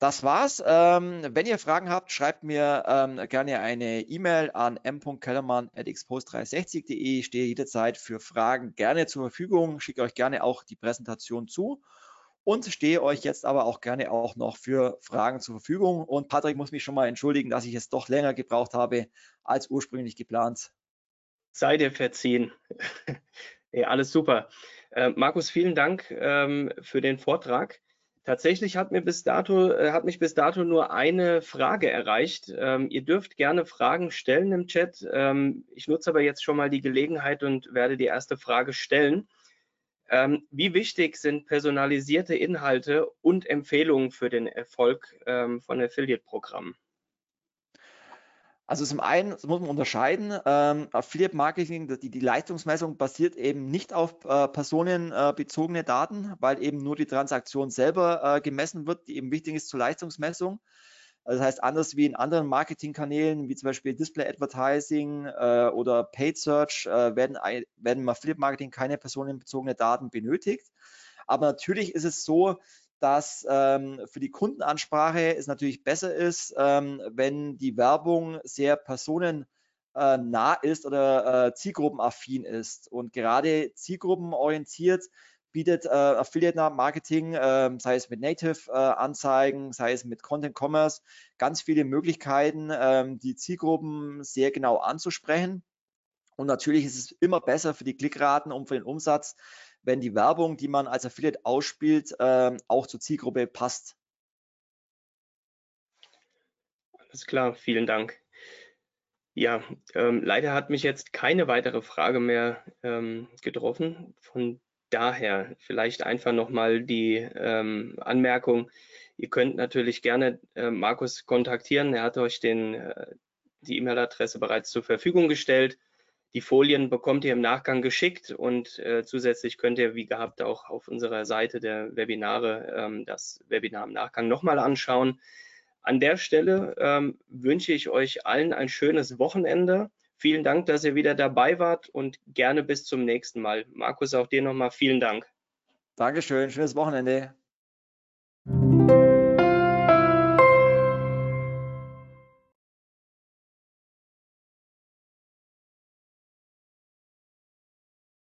Das war's. Ähm, wenn ihr Fragen habt, schreibt mir ähm, gerne eine E-Mail an m.kellermann.expost360.de. Ich stehe jederzeit für Fragen gerne zur Verfügung. Schicke euch gerne auch die Präsentation zu und stehe euch jetzt aber auch gerne auch noch für Fragen zur Verfügung. Und Patrick muss mich schon mal entschuldigen, dass ich es doch länger gebraucht habe als ursprünglich geplant. Sei dir verziehen. <laughs> ja, alles super. Äh, Markus, vielen Dank ähm, für den Vortrag. Tatsächlich hat, mir bis dato, äh, hat mich bis dato nur eine Frage erreicht. Ähm, ihr dürft gerne Fragen stellen im Chat. Ähm, ich nutze aber jetzt schon mal die Gelegenheit und werde die erste Frage stellen. Ähm, wie wichtig sind personalisierte Inhalte und Empfehlungen für den Erfolg ähm, von Affiliate-Programmen? Also zum einen muss man unterscheiden, ähm, Affiliate Marketing, die, die Leistungsmessung basiert eben nicht auf äh, personenbezogene Daten, weil eben nur die Transaktion selber äh, gemessen wird, die eben wichtig ist zur Leistungsmessung. Das heißt, anders wie in anderen Marketingkanälen, wie zum Beispiel Display Advertising äh, oder Paid Search, äh, werden, werden im Affiliate Marketing keine personenbezogene Daten benötigt. Aber natürlich ist es so, dass ähm, für die Kundenansprache es natürlich besser ist, ähm, wenn die Werbung sehr personennah äh, ist oder äh, zielgruppenaffin ist. Und gerade zielgruppenorientiert bietet äh, Affiliate Marketing, äh, sei es mit Native äh, Anzeigen, sei es mit Content Commerce, ganz viele Möglichkeiten, ähm, die Zielgruppen sehr genau anzusprechen. Und natürlich ist es immer besser für die Klickraten und für den Umsatz, wenn die Werbung, die man als Affiliate ausspielt, äh, auch zur Zielgruppe passt. Alles klar, vielen Dank. Ja, ähm, leider hat mich jetzt keine weitere Frage mehr ähm, getroffen. Von daher vielleicht einfach nochmal die ähm, Anmerkung. Ihr könnt natürlich gerne äh, Markus kontaktieren. Er hat euch den, äh, die E-Mail-Adresse bereits zur Verfügung gestellt. Die Folien bekommt ihr im Nachgang geschickt und äh, zusätzlich könnt ihr, wie gehabt, auch auf unserer Seite der Webinare ähm, das Webinar im Nachgang nochmal anschauen. An der Stelle ähm, wünsche ich euch allen ein schönes Wochenende. Vielen Dank, dass ihr wieder dabei wart und gerne bis zum nächsten Mal. Markus, auch dir nochmal vielen Dank. Dankeschön, schönes Wochenende.